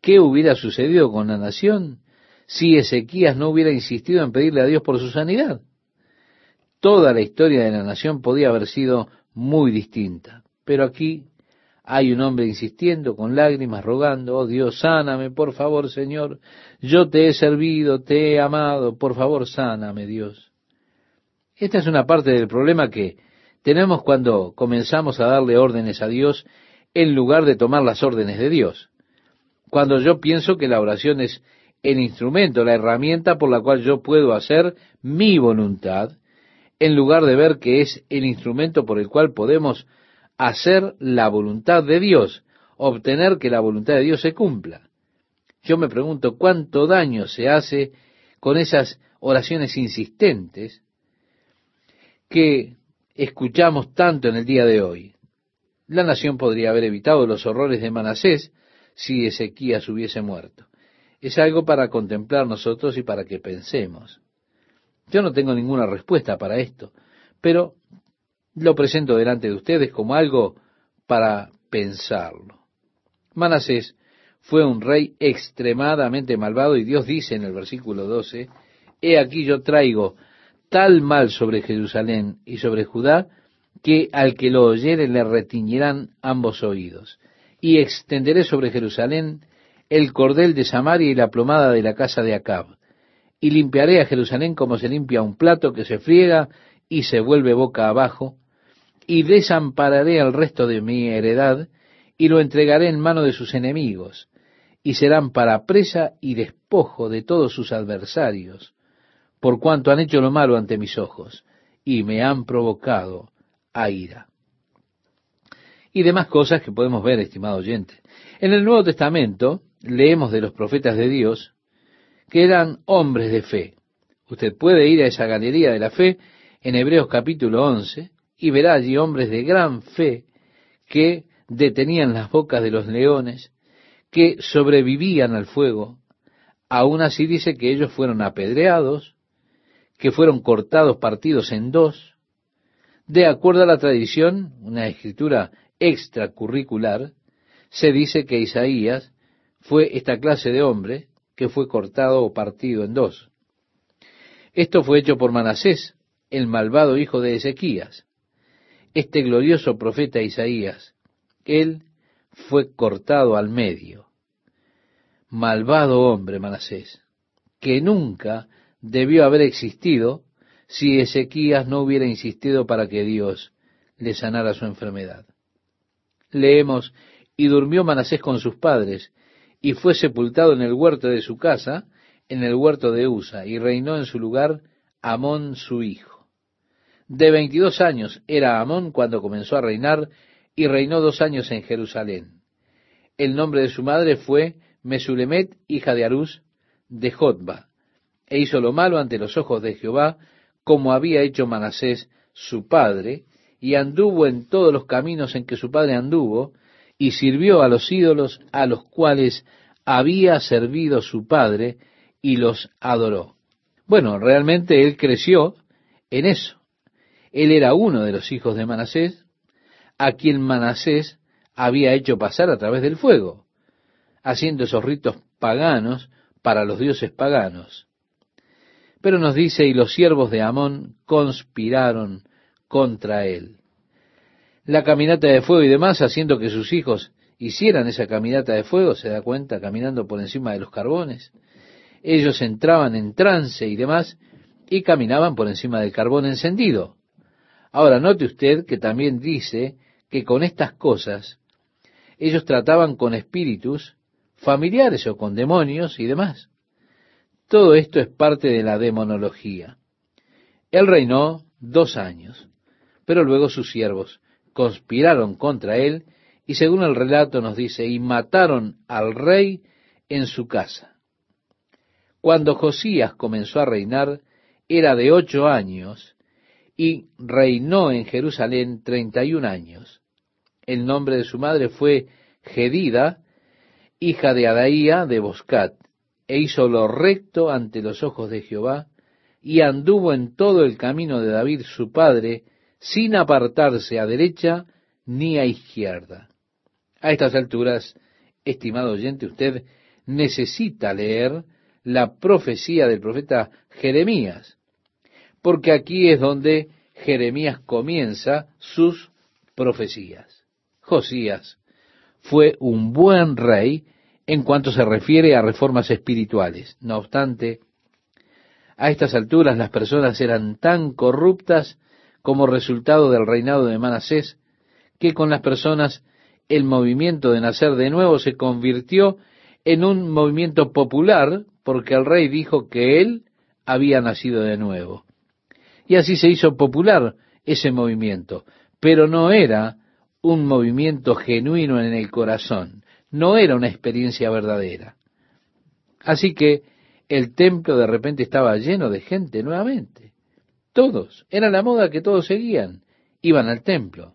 ¿qué hubiera sucedido con la nación si Ezequías no hubiera insistido en pedirle a Dios por su sanidad? Toda la historia de la nación podía haber sido muy distinta. Pero aquí hay un hombre insistiendo con lágrimas, rogando, oh Dios, sáname, por favor, Señor, yo te he servido, te he amado, por favor, sáname, Dios. Esta es una parte del problema que tenemos cuando comenzamos a darle órdenes a Dios en lugar de tomar las órdenes de Dios. Cuando yo pienso que la oración es el instrumento, la herramienta por la cual yo puedo hacer mi voluntad, en lugar de ver que es el instrumento por el cual podemos hacer la voluntad de Dios, obtener que la voluntad de Dios se cumpla. Yo me pregunto cuánto daño se hace con esas oraciones insistentes que escuchamos tanto en el día de hoy. La nación podría haber evitado los horrores de Manasés si Ezequías hubiese muerto. Es algo para contemplar nosotros y para que pensemos. Yo no tengo ninguna respuesta para esto, pero lo presento delante de ustedes como algo para pensarlo. Manasés fue un rey extremadamente malvado y Dios dice en el versículo 12, He aquí yo traigo tal mal sobre Jerusalén y sobre Judá, que al que lo oyere le retiñirán ambos oídos. Y extenderé sobre Jerusalén el cordel de Samaria y la plomada de la casa de Acab. Y limpiaré a Jerusalén como se limpia un plato que se friega y se vuelve boca abajo, y desampararé al resto de mi heredad, y lo entregaré en mano de sus enemigos, y serán para presa y despojo de todos sus adversarios, por cuanto han hecho lo malo ante mis ojos, y me han provocado a ira. Y demás cosas que podemos ver, estimado oyente. En el Nuevo Testamento leemos de los profetas de Dios que eran hombres de fe. Usted puede ir a esa galería de la fe en Hebreos capítulo 11 y verá allí hombres de gran fe que detenían las bocas de los leones, que sobrevivían al fuego. Aún así dice que ellos fueron apedreados, que fueron cortados, partidos en dos. De acuerdo a la tradición, una escritura extracurricular, se dice que Isaías fue esta clase de hombre que fue cortado o partido en dos. Esto fue hecho por Manasés, el malvado hijo de Ezequías este glorioso profeta Isaías, él fue cortado al medio. Malvado hombre Manasés, que nunca debió haber existido si Ezequías no hubiera insistido para que Dios le sanara su enfermedad. Leemos, y durmió Manasés con sus padres, y fue sepultado en el huerto de su casa, en el huerto de Usa, y reinó en su lugar Amón su hijo. De veintidós años era Amón cuando comenzó a reinar y reinó dos años en Jerusalén. El nombre de su madre fue Mesulemet, hija de Arús, de Jotba, e hizo lo malo ante los ojos de Jehová, como había hecho Manasés su padre, y anduvo en todos los caminos en que su padre anduvo, y sirvió a los ídolos a los cuales había servido su padre, y los adoró. Bueno, realmente él creció en eso. Él era uno de los hijos de Manasés, a quien Manasés había hecho pasar a través del fuego, haciendo esos ritos paganos para los dioses paganos. Pero nos dice, y los siervos de Amón conspiraron contra él. La caminata de fuego y demás, haciendo que sus hijos hicieran esa caminata de fuego, se da cuenta, caminando por encima de los carbones. Ellos entraban en trance y demás, y caminaban por encima del carbón encendido. Ahora, note usted que también dice que con estas cosas ellos trataban con espíritus familiares o con demonios y demás. Todo esto es parte de la demonología. Él reinó dos años, pero luego sus siervos conspiraron contra él y según el relato nos dice, y mataron al rey en su casa. Cuando Josías comenzó a reinar, era de ocho años y reinó en Jerusalén treinta y un años. El nombre de su madre fue Gedida, hija de Adaía de Boscat, e hizo lo recto ante los ojos de Jehová, y anduvo en todo el camino de David su padre, sin apartarse a derecha ni a izquierda. A estas alturas, estimado oyente, usted necesita leer la profecía del profeta Jeremías, porque aquí es donde Jeremías comienza sus profecías. Josías fue un buen rey en cuanto se refiere a reformas espirituales. No obstante, a estas alturas las personas eran tan corruptas como resultado del reinado de Manasés, que con las personas el movimiento de nacer de nuevo se convirtió en un movimiento popular porque el rey dijo que él había nacido de nuevo. Y así se hizo popular ese movimiento, pero no era un movimiento genuino en el corazón, no era una experiencia verdadera. Así que el templo de repente estaba lleno de gente nuevamente. Todos, era la moda que todos seguían, iban al templo.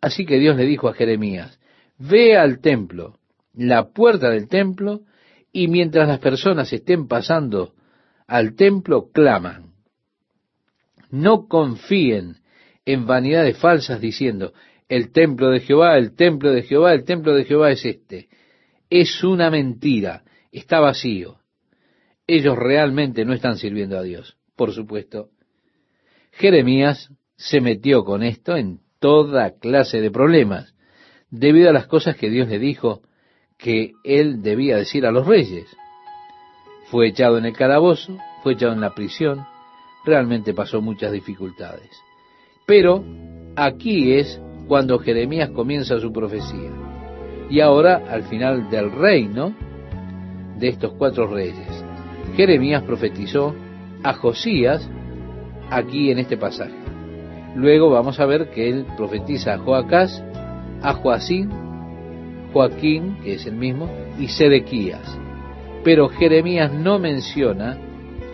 Así que Dios le dijo a Jeremías, ve al templo, la puerta del templo, y mientras las personas estén pasando al templo, claman. No confíen en vanidades falsas diciendo, el templo de Jehová, el templo de Jehová, el templo de Jehová es este. Es una mentira, está vacío. Ellos realmente no están sirviendo a Dios, por supuesto. Jeremías se metió con esto en toda clase de problemas, debido a las cosas que Dios le dijo que él debía decir a los reyes. Fue echado en el calabozo, fue echado en la prisión, realmente pasó muchas dificultades. Pero aquí es cuando Jeremías comienza su profecía. Y ahora, al final del reino de estos cuatro reyes, Jeremías profetizó a Josías aquí en este pasaje. Luego vamos a ver que él profetiza a Joacás, a Joacín, Joaquín, que es el mismo, y Sedequías. Pero Jeremías no menciona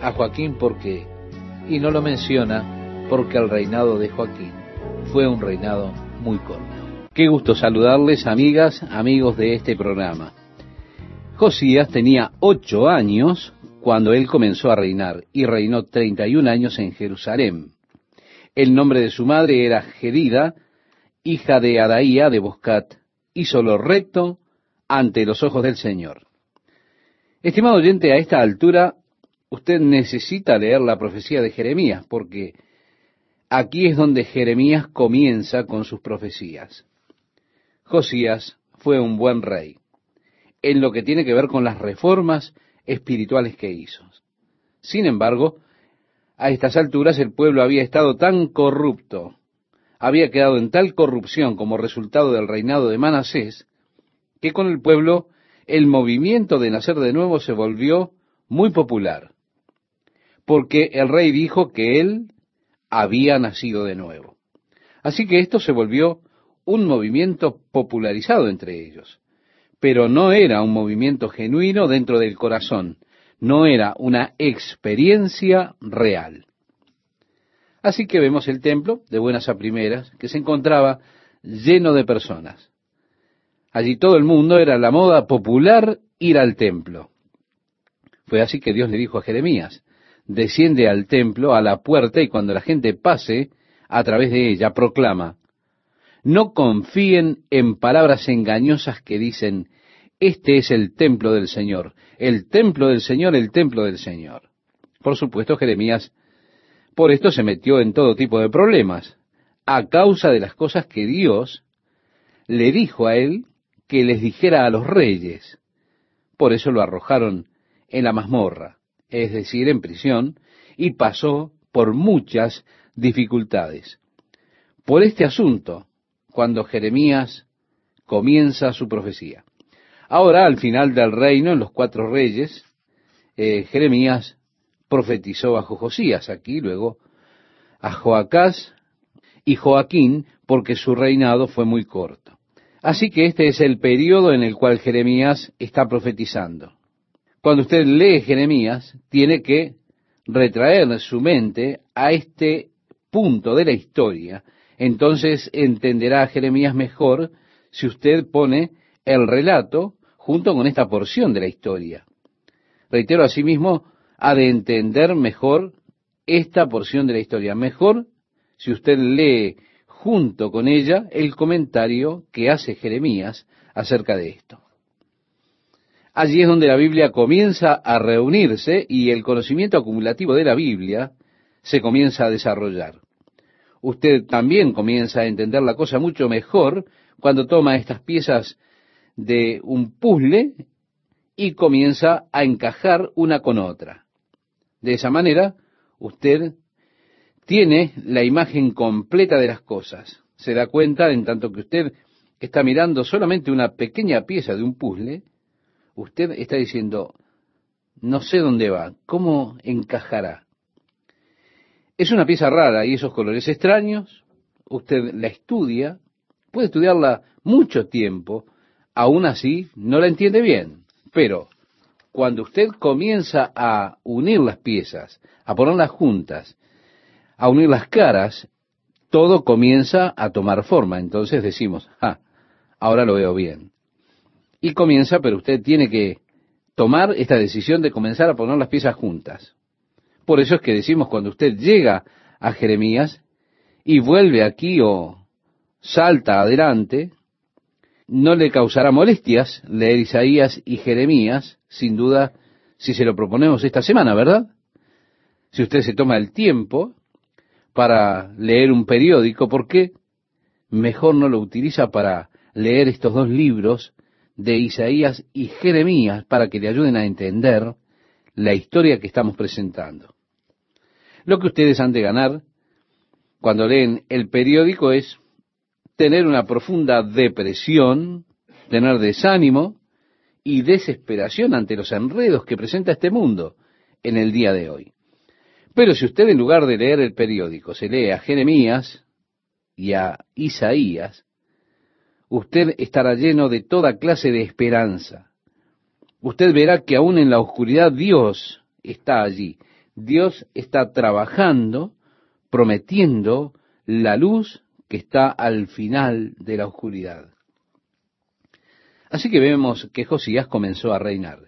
a Joaquín porque, y no lo menciona porque el reinado de Joaquín fue un reinado muy corto. Qué gusto saludarles, amigas, amigos de este programa. Josías tenía ocho años cuando él comenzó a reinar y reinó treinta y un años en Jerusalén. El nombre de su madre era Gedida, hija de Adaía de Boscat. Hizo lo recto ante los ojos del Señor. Estimado oyente, a esta altura usted necesita leer la profecía de Jeremías, porque Aquí es donde Jeremías comienza con sus profecías. Josías fue un buen rey en lo que tiene que ver con las reformas espirituales que hizo. Sin embargo, a estas alturas el pueblo había estado tan corrupto, había quedado en tal corrupción como resultado del reinado de Manasés, que con el pueblo el movimiento de nacer de nuevo se volvió muy popular, porque el rey dijo que él había nacido de nuevo. Así que esto se volvió un movimiento popularizado entre ellos. Pero no era un movimiento genuino dentro del corazón, no era una experiencia real. Así que vemos el templo, de buenas a primeras, que se encontraba lleno de personas. Allí todo el mundo era la moda popular ir al templo. Fue así que Dios le dijo a Jeremías, desciende al templo, a la puerta, y cuando la gente pase a través de ella, proclama, no confíen en palabras engañosas que dicen, este es el templo del Señor, el templo del Señor, el templo del Señor. Por supuesto, Jeremías por esto se metió en todo tipo de problemas, a causa de las cosas que Dios le dijo a él que les dijera a los reyes. Por eso lo arrojaron en la mazmorra, es decir, en prisión, y pasó por muchas dificultades. Por este asunto, cuando Jeremías comienza su profecía. Ahora, al final del reino, en los cuatro reyes, eh, Jeremías profetizó bajo Josías, aquí luego a Joacás y Joaquín, porque su reinado fue muy corto. Así que este es el periodo en el cual Jeremías está profetizando. Cuando usted lee Jeremías, tiene que retraer su mente a este punto de la historia. Entonces entenderá a Jeremías mejor si usted pone el relato junto con esta porción de la historia. Reitero asimismo, ha de entender mejor esta porción de la historia. Mejor si usted lee junto con ella el comentario que hace Jeremías acerca de esto. Allí es donde la Biblia comienza a reunirse y el conocimiento acumulativo de la Biblia se comienza a desarrollar. Usted también comienza a entender la cosa mucho mejor cuando toma estas piezas de un puzzle y comienza a encajar una con otra. De esa manera, usted tiene la imagen completa de las cosas. Se da cuenta en tanto que usted está mirando solamente una pequeña pieza de un puzzle, usted está diciendo, no sé dónde va, cómo encajará. Es una pieza rara y esos colores extraños, usted la estudia, puede estudiarla mucho tiempo, aún así no la entiende bien, pero cuando usted comienza a unir las piezas, a ponerlas juntas, a unir las caras, todo comienza a tomar forma. Entonces decimos, ah, ahora lo veo bien. Y comienza, pero usted tiene que tomar esta decisión de comenzar a poner las piezas juntas. Por eso es que decimos cuando usted llega a Jeremías y vuelve aquí o salta adelante, no le causará molestias leer Isaías y Jeremías, sin duda, si se lo proponemos esta semana, ¿verdad? Si usted se toma el tiempo para leer un periódico, ¿por qué mejor no lo utiliza para leer estos dos libros de Isaías y Jeremías para que le ayuden a entender la historia que estamos presentando? Lo que ustedes han de ganar cuando leen el periódico es tener una profunda depresión, tener desánimo y desesperación ante los enredos que presenta este mundo en el día de hoy. Pero si usted en lugar de leer el periódico se lee a Jeremías y a Isaías, usted estará lleno de toda clase de esperanza. Usted verá que aún en la oscuridad Dios está allí. Dios está trabajando, prometiendo la luz que está al final de la oscuridad. Así que vemos que Josías comenzó a reinar.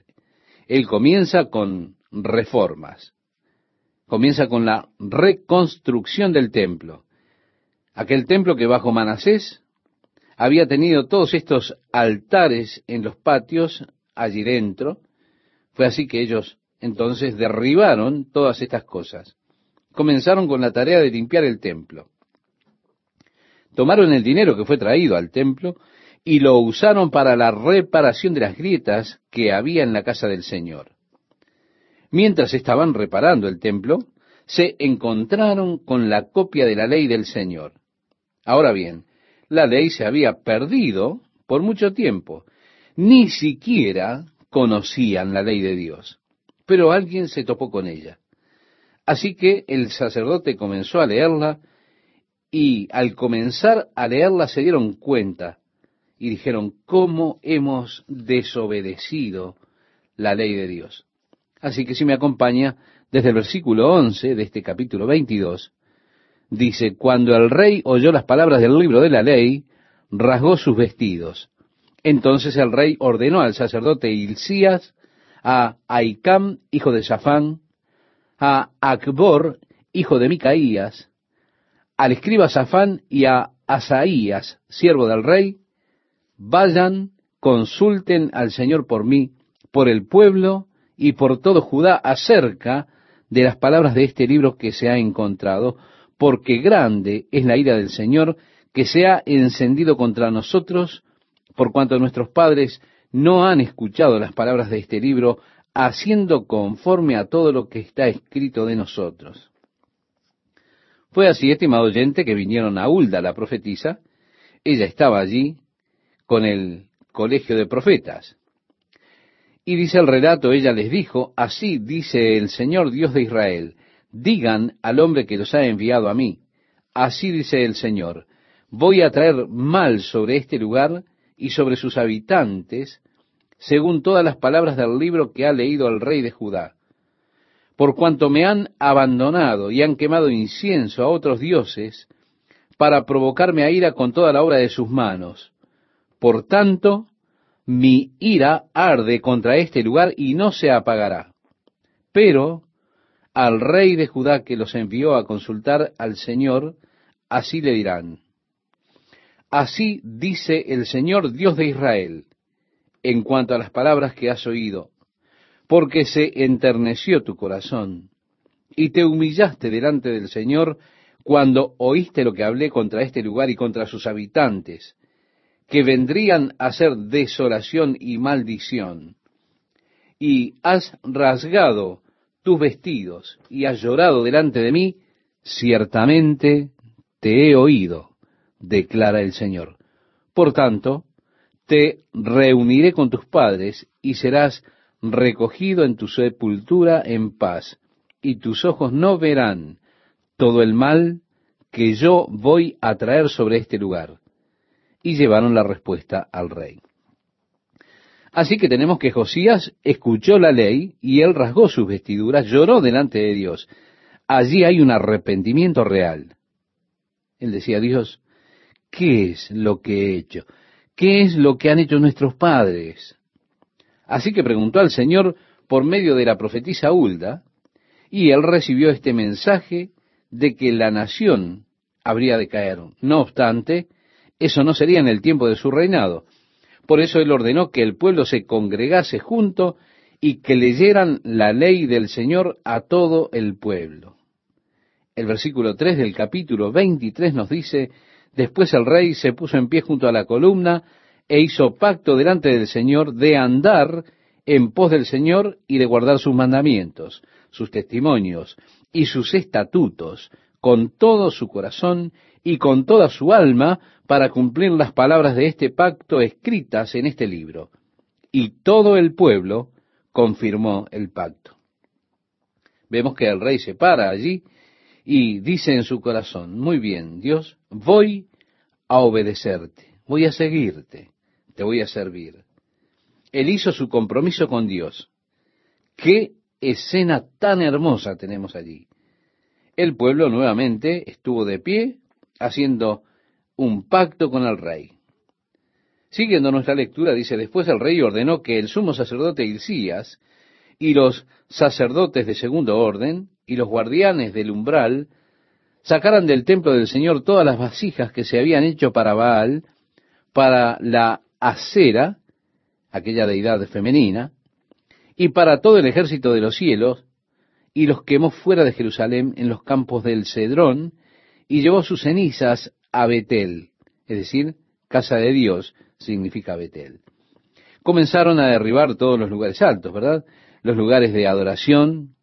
Él comienza con reformas. Comienza con la reconstrucción del templo. Aquel templo que bajo Manasés había tenido todos estos altares en los patios allí dentro. Fue así que ellos entonces derribaron todas estas cosas. Comenzaron con la tarea de limpiar el templo. Tomaron el dinero que fue traído al templo y lo usaron para la reparación de las grietas que había en la casa del Señor. Mientras estaban reparando el templo, se encontraron con la copia de la ley del Señor. Ahora bien, la ley se había perdido por mucho tiempo. Ni siquiera conocían la ley de Dios. Pero alguien se topó con ella. Así que el sacerdote comenzó a leerla y al comenzar a leerla se dieron cuenta y dijeron, ¿cómo hemos desobedecido la ley de Dios? Así que si me acompaña, desde el versículo 11 de este capítulo 22, dice, cuando el rey oyó las palabras del libro de la ley, rasgó sus vestidos. Entonces el rey ordenó al sacerdote Hilcías, a Aicam, hijo de Safán, a Acbor, hijo de Micaías, al escriba Safán y a Asaías, siervo del rey, vayan, consulten al Señor por mí, por el pueblo y por todo Judá acerca de las palabras de este libro que se ha encontrado, porque grande es la ira del Señor que se ha encendido contra nosotros, por cuanto nuestros padres no han escuchado las palabras de este libro, haciendo conforme a todo lo que está escrito de nosotros. Fue así, estimado oyente, que vinieron a Hulda, la profetisa. Ella estaba allí con el colegio de profetas. Y dice el relato, ella les dijo, así dice el Señor Dios de Israel, digan al hombre que los ha enviado a mí, así dice el Señor, voy a traer mal sobre este lugar y sobre sus habitantes, según todas las palabras del libro que ha leído el rey de Judá. Por cuanto me han abandonado y han quemado incienso a otros dioses, para provocarme a ira con toda la obra de sus manos. Por tanto, mi ira arde contra este lugar y no se apagará. Pero al rey de Judá que los envió a consultar al Señor, así le dirán, Así dice el Señor Dios de Israel, en cuanto a las palabras que has oído, porque se enterneció tu corazón, y te humillaste delante del Señor cuando oíste lo que hablé contra este lugar y contra sus habitantes, que vendrían a ser desolación y maldición. Y has rasgado tus vestidos y has llorado delante de mí, ciertamente te he oído declara el Señor. Por tanto, te reuniré con tus padres y serás recogido en tu sepultura en paz, y tus ojos no verán todo el mal que yo voy a traer sobre este lugar. Y llevaron la respuesta al rey. Así que tenemos que Josías escuchó la ley y él rasgó sus vestiduras, lloró delante de Dios. Allí hay un arrepentimiento real. Él decía, Dios, ¿qué es lo que he hecho? ¿Qué es lo que han hecho nuestros padres? Así que preguntó al Señor por medio de la profetisa Hulda, y él recibió este mensaje de que la nación habría de caer. No obstante, eso no sería en el tiempo de su reinado. Por eso él ordenó que el pueblo se congregase junto y que leyeran la ley del Señor a todo el pueblo. El versículo 3 del capítulo 23 nos dice, Después el rey se puso en pie junto a la columna e hizo pacto delante del Señor de andar en pos del Señor y de guardar sus mandamientos, sus testimonios y sus estatutos con todo su corazón y con toda su alma para cumplir las palabras de este pacto escritas en este libro. Y todo el pueblo confirmó el pacto. Vemos que el rey se para allí y dice en su corazón, muy bien, Dios, voy a obedecerte, voy a seguirte, te voy a servir. Él hizo su compromiso con Dios. Qué escena tan hermosa tenemos allí. El pueblo nuevamente estuvo de pie haciendo un pacto con el rey. Siguiendo nuestra lectura, dice, después el rey ordenó que el sumo sacerdote Hilcías y los sacerdotes de segundo orden y los guardianes del umbral sacaran del templo del Señor todas las vasijas que se habían hecho para Baal, para la acera, aquella deidad femenina, y para todo el ejército de los cielos, y los quemó fuera de Jerusalén en los campos del Cedrón, y llevó sus cenizas a Betel, es decir, casa de Dios significa Betel. Comenzaron a derribar todos los lugares altos, ¿verdad? Los lugares de adoración,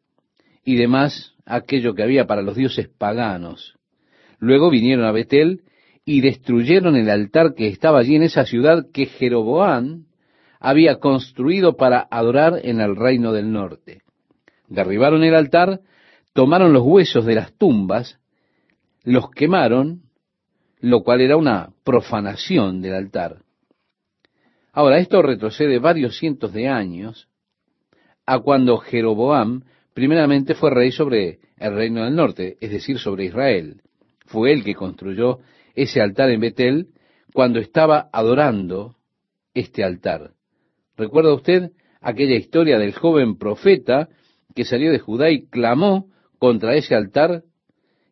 y demás aquello que había para los dioses paganos. Luego vinieron a Betel y destruyeron el altar que estaba allí en esa ciudad que Jeroboán había construido para adorar en el reino del norte. Derribaron el altar, tomaron los huesos de las tumbas, los quemaron, lo cual era una profanación del altar. Ahora, esto retrocede varios cientos de años a cuando Jeroboam primeramente fue rey sobre el reino del norte, es decir, sobre Israel. Fue él que construyó ese altar en Betel cuando estaba adorando este altar. ¿Recuerda usted aquella historia del joven profeta que salió de Judá y clamó contra ese altar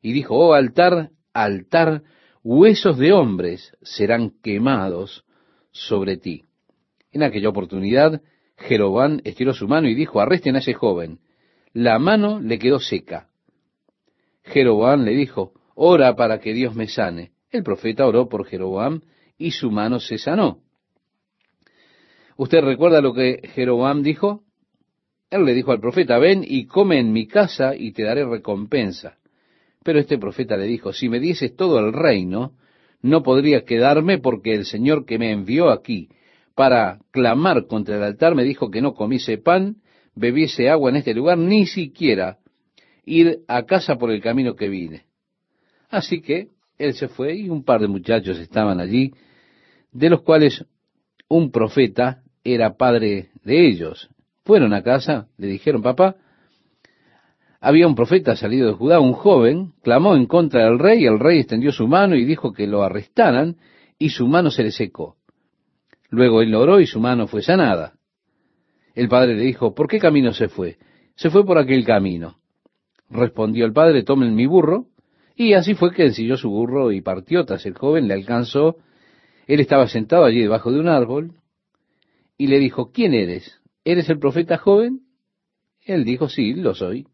y dijo, oh altar, altar, huesos de hombres serán quemados sobre ti. En aquella oportunidad, Jeroboam estiró su mano y dijo, arresten a ese joven. La mano le quedó seca. Jeroboam le dijo, ora para que Dios me sane. El profeta oró por Jeroboam y su mano se sanó. ¿Usted recuerda lo que Jeroboam dijo? Él le dijo al profeta, ven y come en mi casa y te daré recompensa. Pero este profeta le dijo, si me dieses todo el reino, no podría quedarme porque el Señor que me envió aquí para clamar contra el altar me dijo que no comiese pan, bebiese agua en este lugar, ni siquiera ir a casa por el camino que vine. Así que él se fue y un par de muchachos estaban allí, de los cuales un profeta era padre de ellos. Fueron a casa, le dijeron, papá, había un profeta salido de Judá, un joven, clamó en contra del rey, el rey extendió su mano y dijo que lo arrestaran, y su mano se le secó. Luego él oró y su mano fue sanada. El padre le dijo, ¿por qué camino se fue? Se fue por aquel camino. Respondió el padre, tomen mi burro, y así fue que ensilló su burro y partió tras el joven, le alcanzó. Él estaba sentado allí debajo de un árbol, y le dijo, ¿quién eres? ¿Eres el profeta joven? Él dijo, sí, lo soy.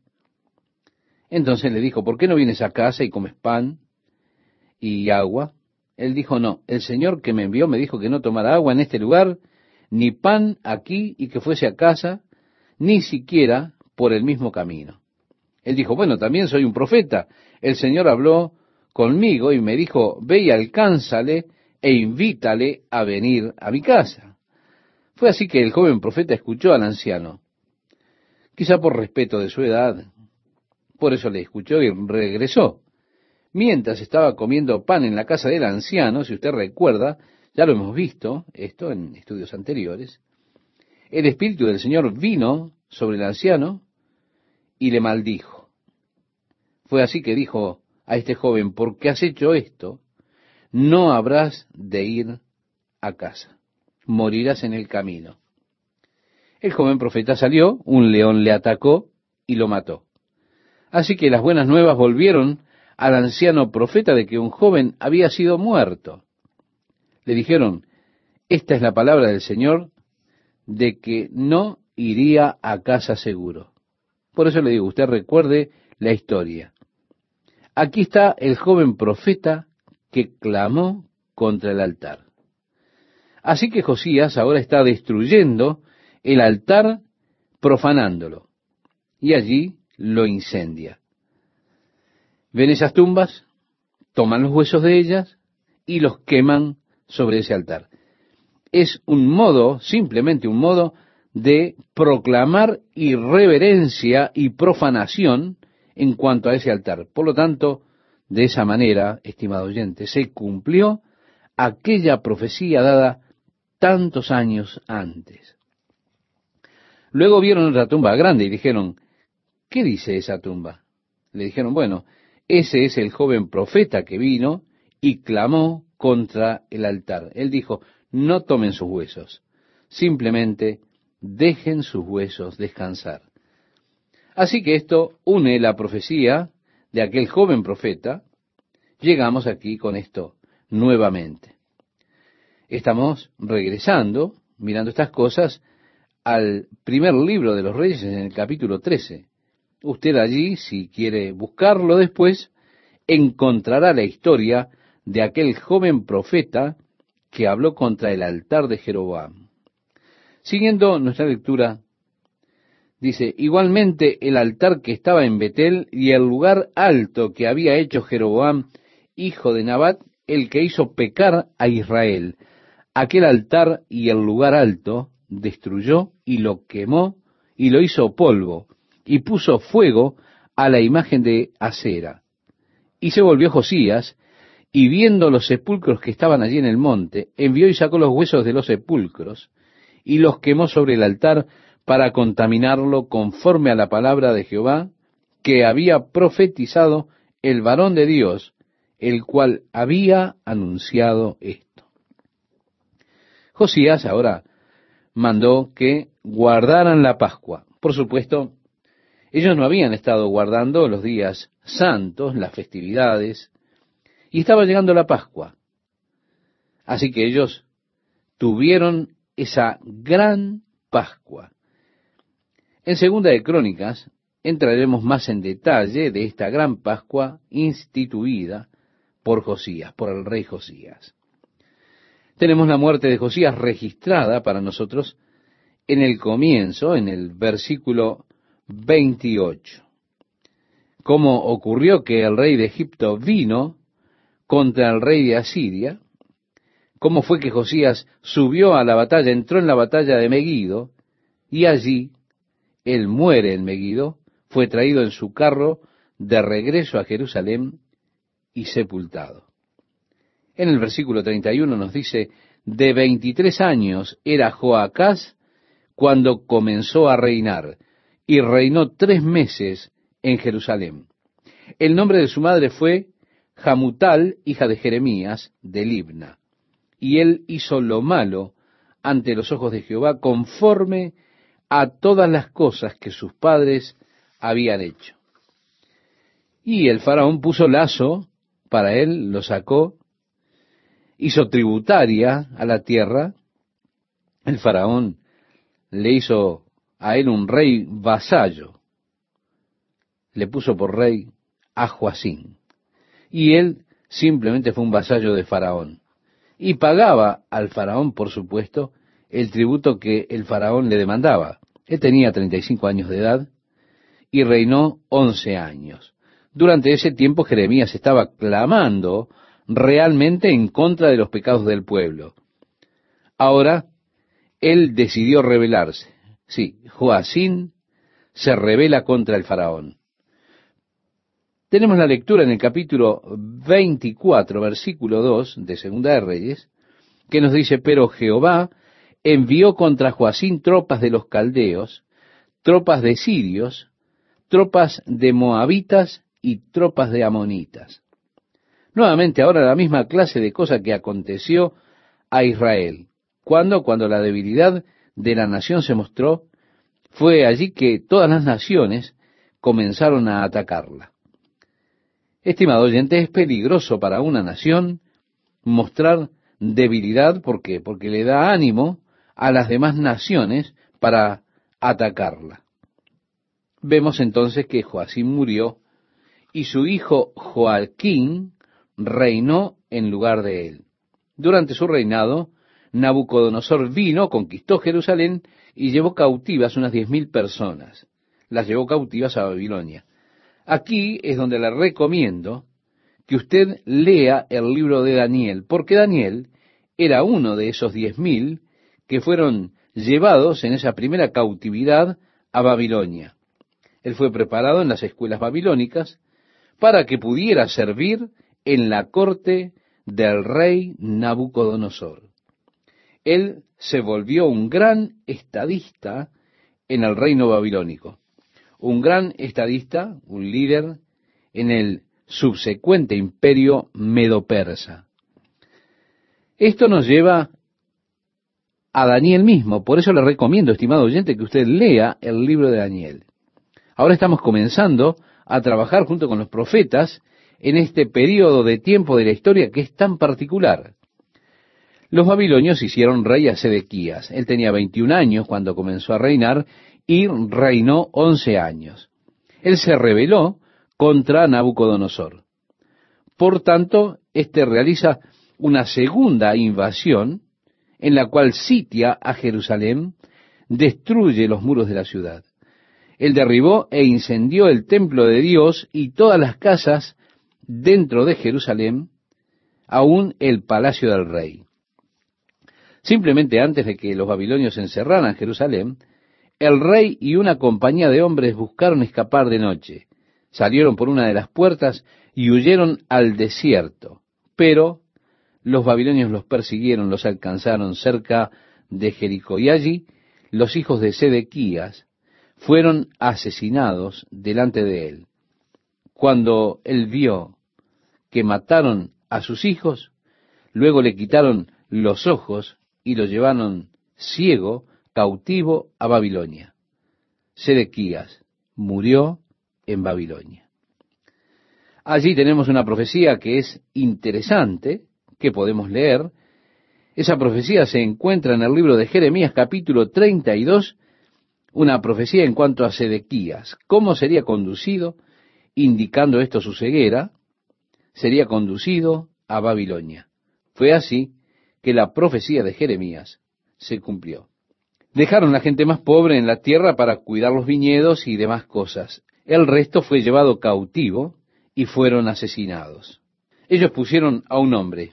Entonces le dijo, ¿por qué no vienes a casa y comes pan y agua? Él dijo, no, el Señor que me envió me dijo que no tomara agua en este lugar, ni pan aquí y que fuese a casa, ni siquiera por el mismo camino. Él dijo, bueno, también soy un profeta. El Señor habló conmigo y me dijo, ve y alcánzale e invítale a venir a mi casa. Fue así que el joven profeta escuchó al anciano, quizá por respeto de su edad, por eso le escuchó y regresó. Mientras estaba comiendo pan en la casa del anciano, si usted recuerda, ya lo hemos visto, esto en estudios anteriores, el Espíritu del Señor vino sobre el anciano y le maldijo. Fue así que dijo a este joven, porque has hecho esto, no habrás de ir a casa, morirás en el camino. El joven profeta salió, un león le atacó y lo mató. Así que las buenas nuevas volvieron al anciano profeta de que un joven había sido muerto. Le dijeron, esta es la palabra del Señor de que no iría a casa seguro. Por eso le digo, usted recuerde la historia. Aquí está el joven profeta que clamó contra el altar. Así que Josías ahora está destruyendo el altar, profanándolo. Y allí lo incendia. Ven esas tumbas, toman los huesos de ellas y los queman sobre ese altar. Es un modo, simplemente un modo, de proclamar irreverencia y profanación en cuanto a ese altar. Por lo tanto, de esa manera, estimado oyente, se cumplió aquella profecía dada tantos años antes. Luego vieron otra tumba grande y dijeron, ¿qué dice esa tumba? Le dijeron, bueno, ese es el joven profeta que vino y clamó contra el altar. Él dijo, no tomen sus huesos, simplemente dejen sus huesos descansar. Así que esto une la profecía de aquel joven profeta. Llegamos aquí con esto nuevamente. Estamos regresando, mirando estas cosas, al primer libro de los reyes en el capítulo 13. Usted allí, si quiere buscarlo después, encontrará la historia de aquel joven profeta que habló contra el altar de Jeroboam. Siguiendo nuestra lectura, dice, igualmente el altar que estaba en Betel y el lugar alto que había hecho Jeroboam, hijo de Nabat, el que hizo pecar a Israel, aquel altar y el lugar alto destruyó y lo quemó y lo hizo polvo y puso fuego a la imagen de acera. Y se volvió Josías y viendo los sepulcros que estaban allí en el monte, envió y sacó los huesos de los sepulcros y los quemó sobre el altar para contaminarlo conforme a la palabra de Jehová que había profetizado el varón de Dios, el cual había anunciado esto. Josías ahora mandó que guardaran la Pascua. Por supuesto, ellos no habían estado guardando los días santos, las festividades, y estaba llegando la Pascua. Así que ellos tuvieron esa gran Pascua. En Segunda de Crónicas entraremos más en detalle de esta gran Pascua instituida por Josías, por el rey Josías. Tenemos la muerte de Josías registrada para nosotros en el comienzo, en el versículo 28. Cómo ocurrió que el rey de Egipto vino contra el rey de Asiria, cómo fue que Josías subió a la batalla, entró en la batalla de Megido, y allí él muere en Megido, fue traído en su carro de regreso a Jerusalén y sepultado. En el versículo 31 nos dice, de 23 años era Joacás cuando comenzó a reinar, y reinó tres meses en Jerusalén. El nombre de su madre fue Jamutal, hija de Jeremías, de Libna. Y él hizo lo malo ante los ojos de Jehová, conforme a todas las cosas que sus padres habían hecho. Y el faraón puso lazo para él, lo sacó, hizo tributaria a la tierra. El faraón le hizo a él un rey vasallo. Le puso por rey a Joacín. Y él simplemente fue un vasallo de faraón. Y pagaba al faraón, por supuesto, el tributo que el faraón le demandaba. Él tenía 35 años de edad y reinó once años. Durante ese tiempo Jeremías estaba clamando realmente en contra de los pecados del pueblo. Ahora, él decidió rebelarse. Sí, Joacín se rebela contra el faraón. Tenemos la lectura en el capítulo 24, versículo 2 de Segunda de Reyes, que nos dice, pero Jehová envió contra Joacín tropas de los caldeos, tropas de sirios, tropas de moabitas y tropas de amonitas. Nuevamente ahora la misma clase de cosa que aconteció a Israel. ¿Cuándo? Cuando la debilidad de la nación se mostró, fue allí que todas las naciones comenzaron a atacarla. Estimado oyente, es peligroso para una nación mostrar debilidad, ¿por qué? Porque le da ánimo a las demás naciones para atacarla. Vemos entonces que Joacín murió y su hijo Joaquín reinó en lugar de él. Durante su reinado, Nabucodonosor vino, conquistó Jerusalén y llevó cautivas unas diez mil personas. Las llevó cautivas a Babilonia. Aquí es donde le recomiendo que usted lea el libro de Daniel, porque Daniel era uno de esos diez mil que fueron llevados en esa primera cautividad a Babilonia. Él fue preparado en las escuelas babilónicas para que pudiera servir en la corte del rey Nabucodonosor. Él se volvió un gran estadista en el reino babilónico, un gran estadista, un líder en el subsecuente imperio medo-persa. Esto nos lleva a Daniel mismo, por eso le recomiendo, estimado oyente, que usted lea el libro de Daniel. Ahora estamos comenzando a trabajar junto con los profetas en este periodo de tiempo de la historia que es tan particular. Los babilonios hicieron rey a Sedequías. Él tenía 21 años cuando comenzó a reinar y reinó 11 años. Él se rebeló contra Nabucodonosor. Por tanto, éste realiza una segunda invasión en la cual sitia a Jerusalén, destruye los muros de la ciudad. Él derribó e incendió el templo de Dios y todas las casas dentro de Jerusalén, aún el palacio del rey. Simplemente antes de que los babilonios encerraran Jerusalén, el rey y una compañía de hombres buscaron escapar de noche. Salieron por una de las puertas y huyeron al desierto. pero los babilonios los persiguieron, los alcanzaron cerca de Jericó. Y allí los hijos de Sedequías fueron asesinados delante de él. Cuando él vio que mataron a sus hijos, luego le quitaron los ojos y lo llevaron ciego, cautivo a Babilonia. Sedequías murió en Babilonia. Allí tenemos una profecía que es interesante, que podemos leer. Esa profecía se encuentra en el libro de Jeremías capítulo 32, una profecía en cuanto a Sedequías, cómo sería conducido, indicando esto su ceguera, sería conducido a Babilonia. Fue así que la profecía de Jeremías se cumplió. Dejaron la gente más pobre en la tierra para cuidar los viñedos y demás cosas. El resto fue llevado cautivo y fueron asesinados. Ellos pusieron a un hombre,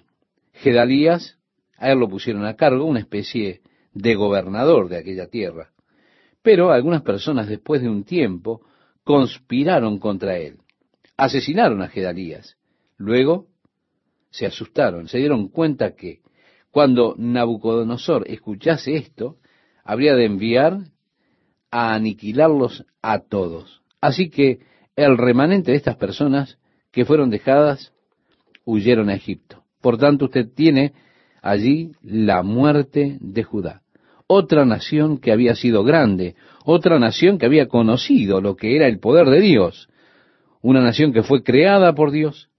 Gedalías, a él lo pusieron a cargo, una especie de gobernador de aquella tierra. Pero algunas personas después de un tiempo conspiraron contra él. Asesinaron a Gedalías. Luego se asustaron, se dieron cuenta que cuando Nabucodonosor escuchase esto, habría de enviar a aniquilarlos a todos. Así que el remanente de estas personas que fueron dejadas huyeron a Egipto. Por tanto, usted tiene allí la muerte de Judá. Otra nación que había sido grande, otra nación que había conocido lo que era el poder de Dios, una nación que fue creada por Dios,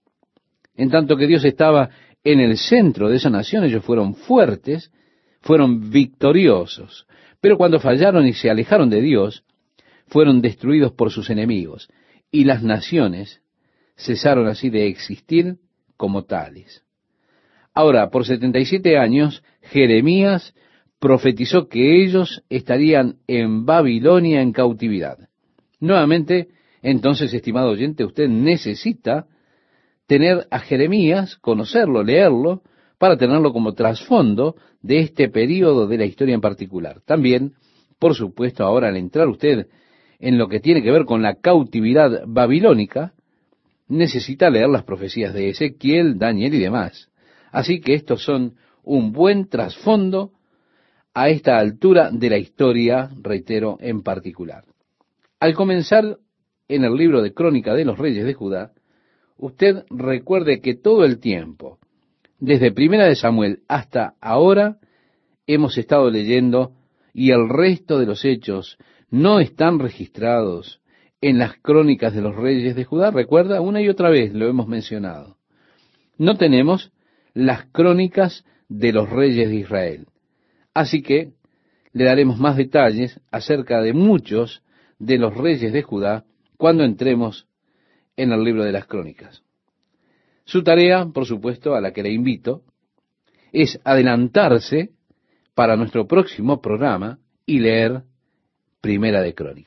en tanto que Dios estaba en el centro de esa nación, ellos fueron fuertes, fueron victoriosos, pero cuando fallaron y se alejaron de Dios, fueron destruidos por sus enemigos, y las naciones cesaron así de existir como tales. Ahora, por 77 años, Jeremías profetizó que ellos estarían en Babilonia en cautividad. Nuevamente, entonces, estimado oyente, usted necesita tener a Jeremías, conocerlo, leerlo, para tenerlo como trasfondo de este periodo de la historia en particular. También, por supuesto, ahora al entrar usted en lo que tiene que ver con la cautividad babilónica, necesita leer las profecías de Ezequiel, Daniel y demás. Así que estos son un buen trasfondo a esta altura de la historia, reitero, en particular. Al comenzar en el libro de Crónica de los Reyes de Judá, usted recuerde que todo el tiempo, desde Primera de Samuel hasta ahora, hemos estado leyendo y el resto de los hechos no están registrados en las crónicas de los reyes de Judá. Recuerda, una y otra vez lo hemos mencionado. No tenemos las crónicas de los reyes de Israel. Así que le daremos más detalles acerca de muchos de los reyes de Judá cuando entremos en el libro de las crónicas. Su tarea, por supuesto, a la que le invito, es adelantarse para nuestro próximo programa y leer Primera de Crónicas.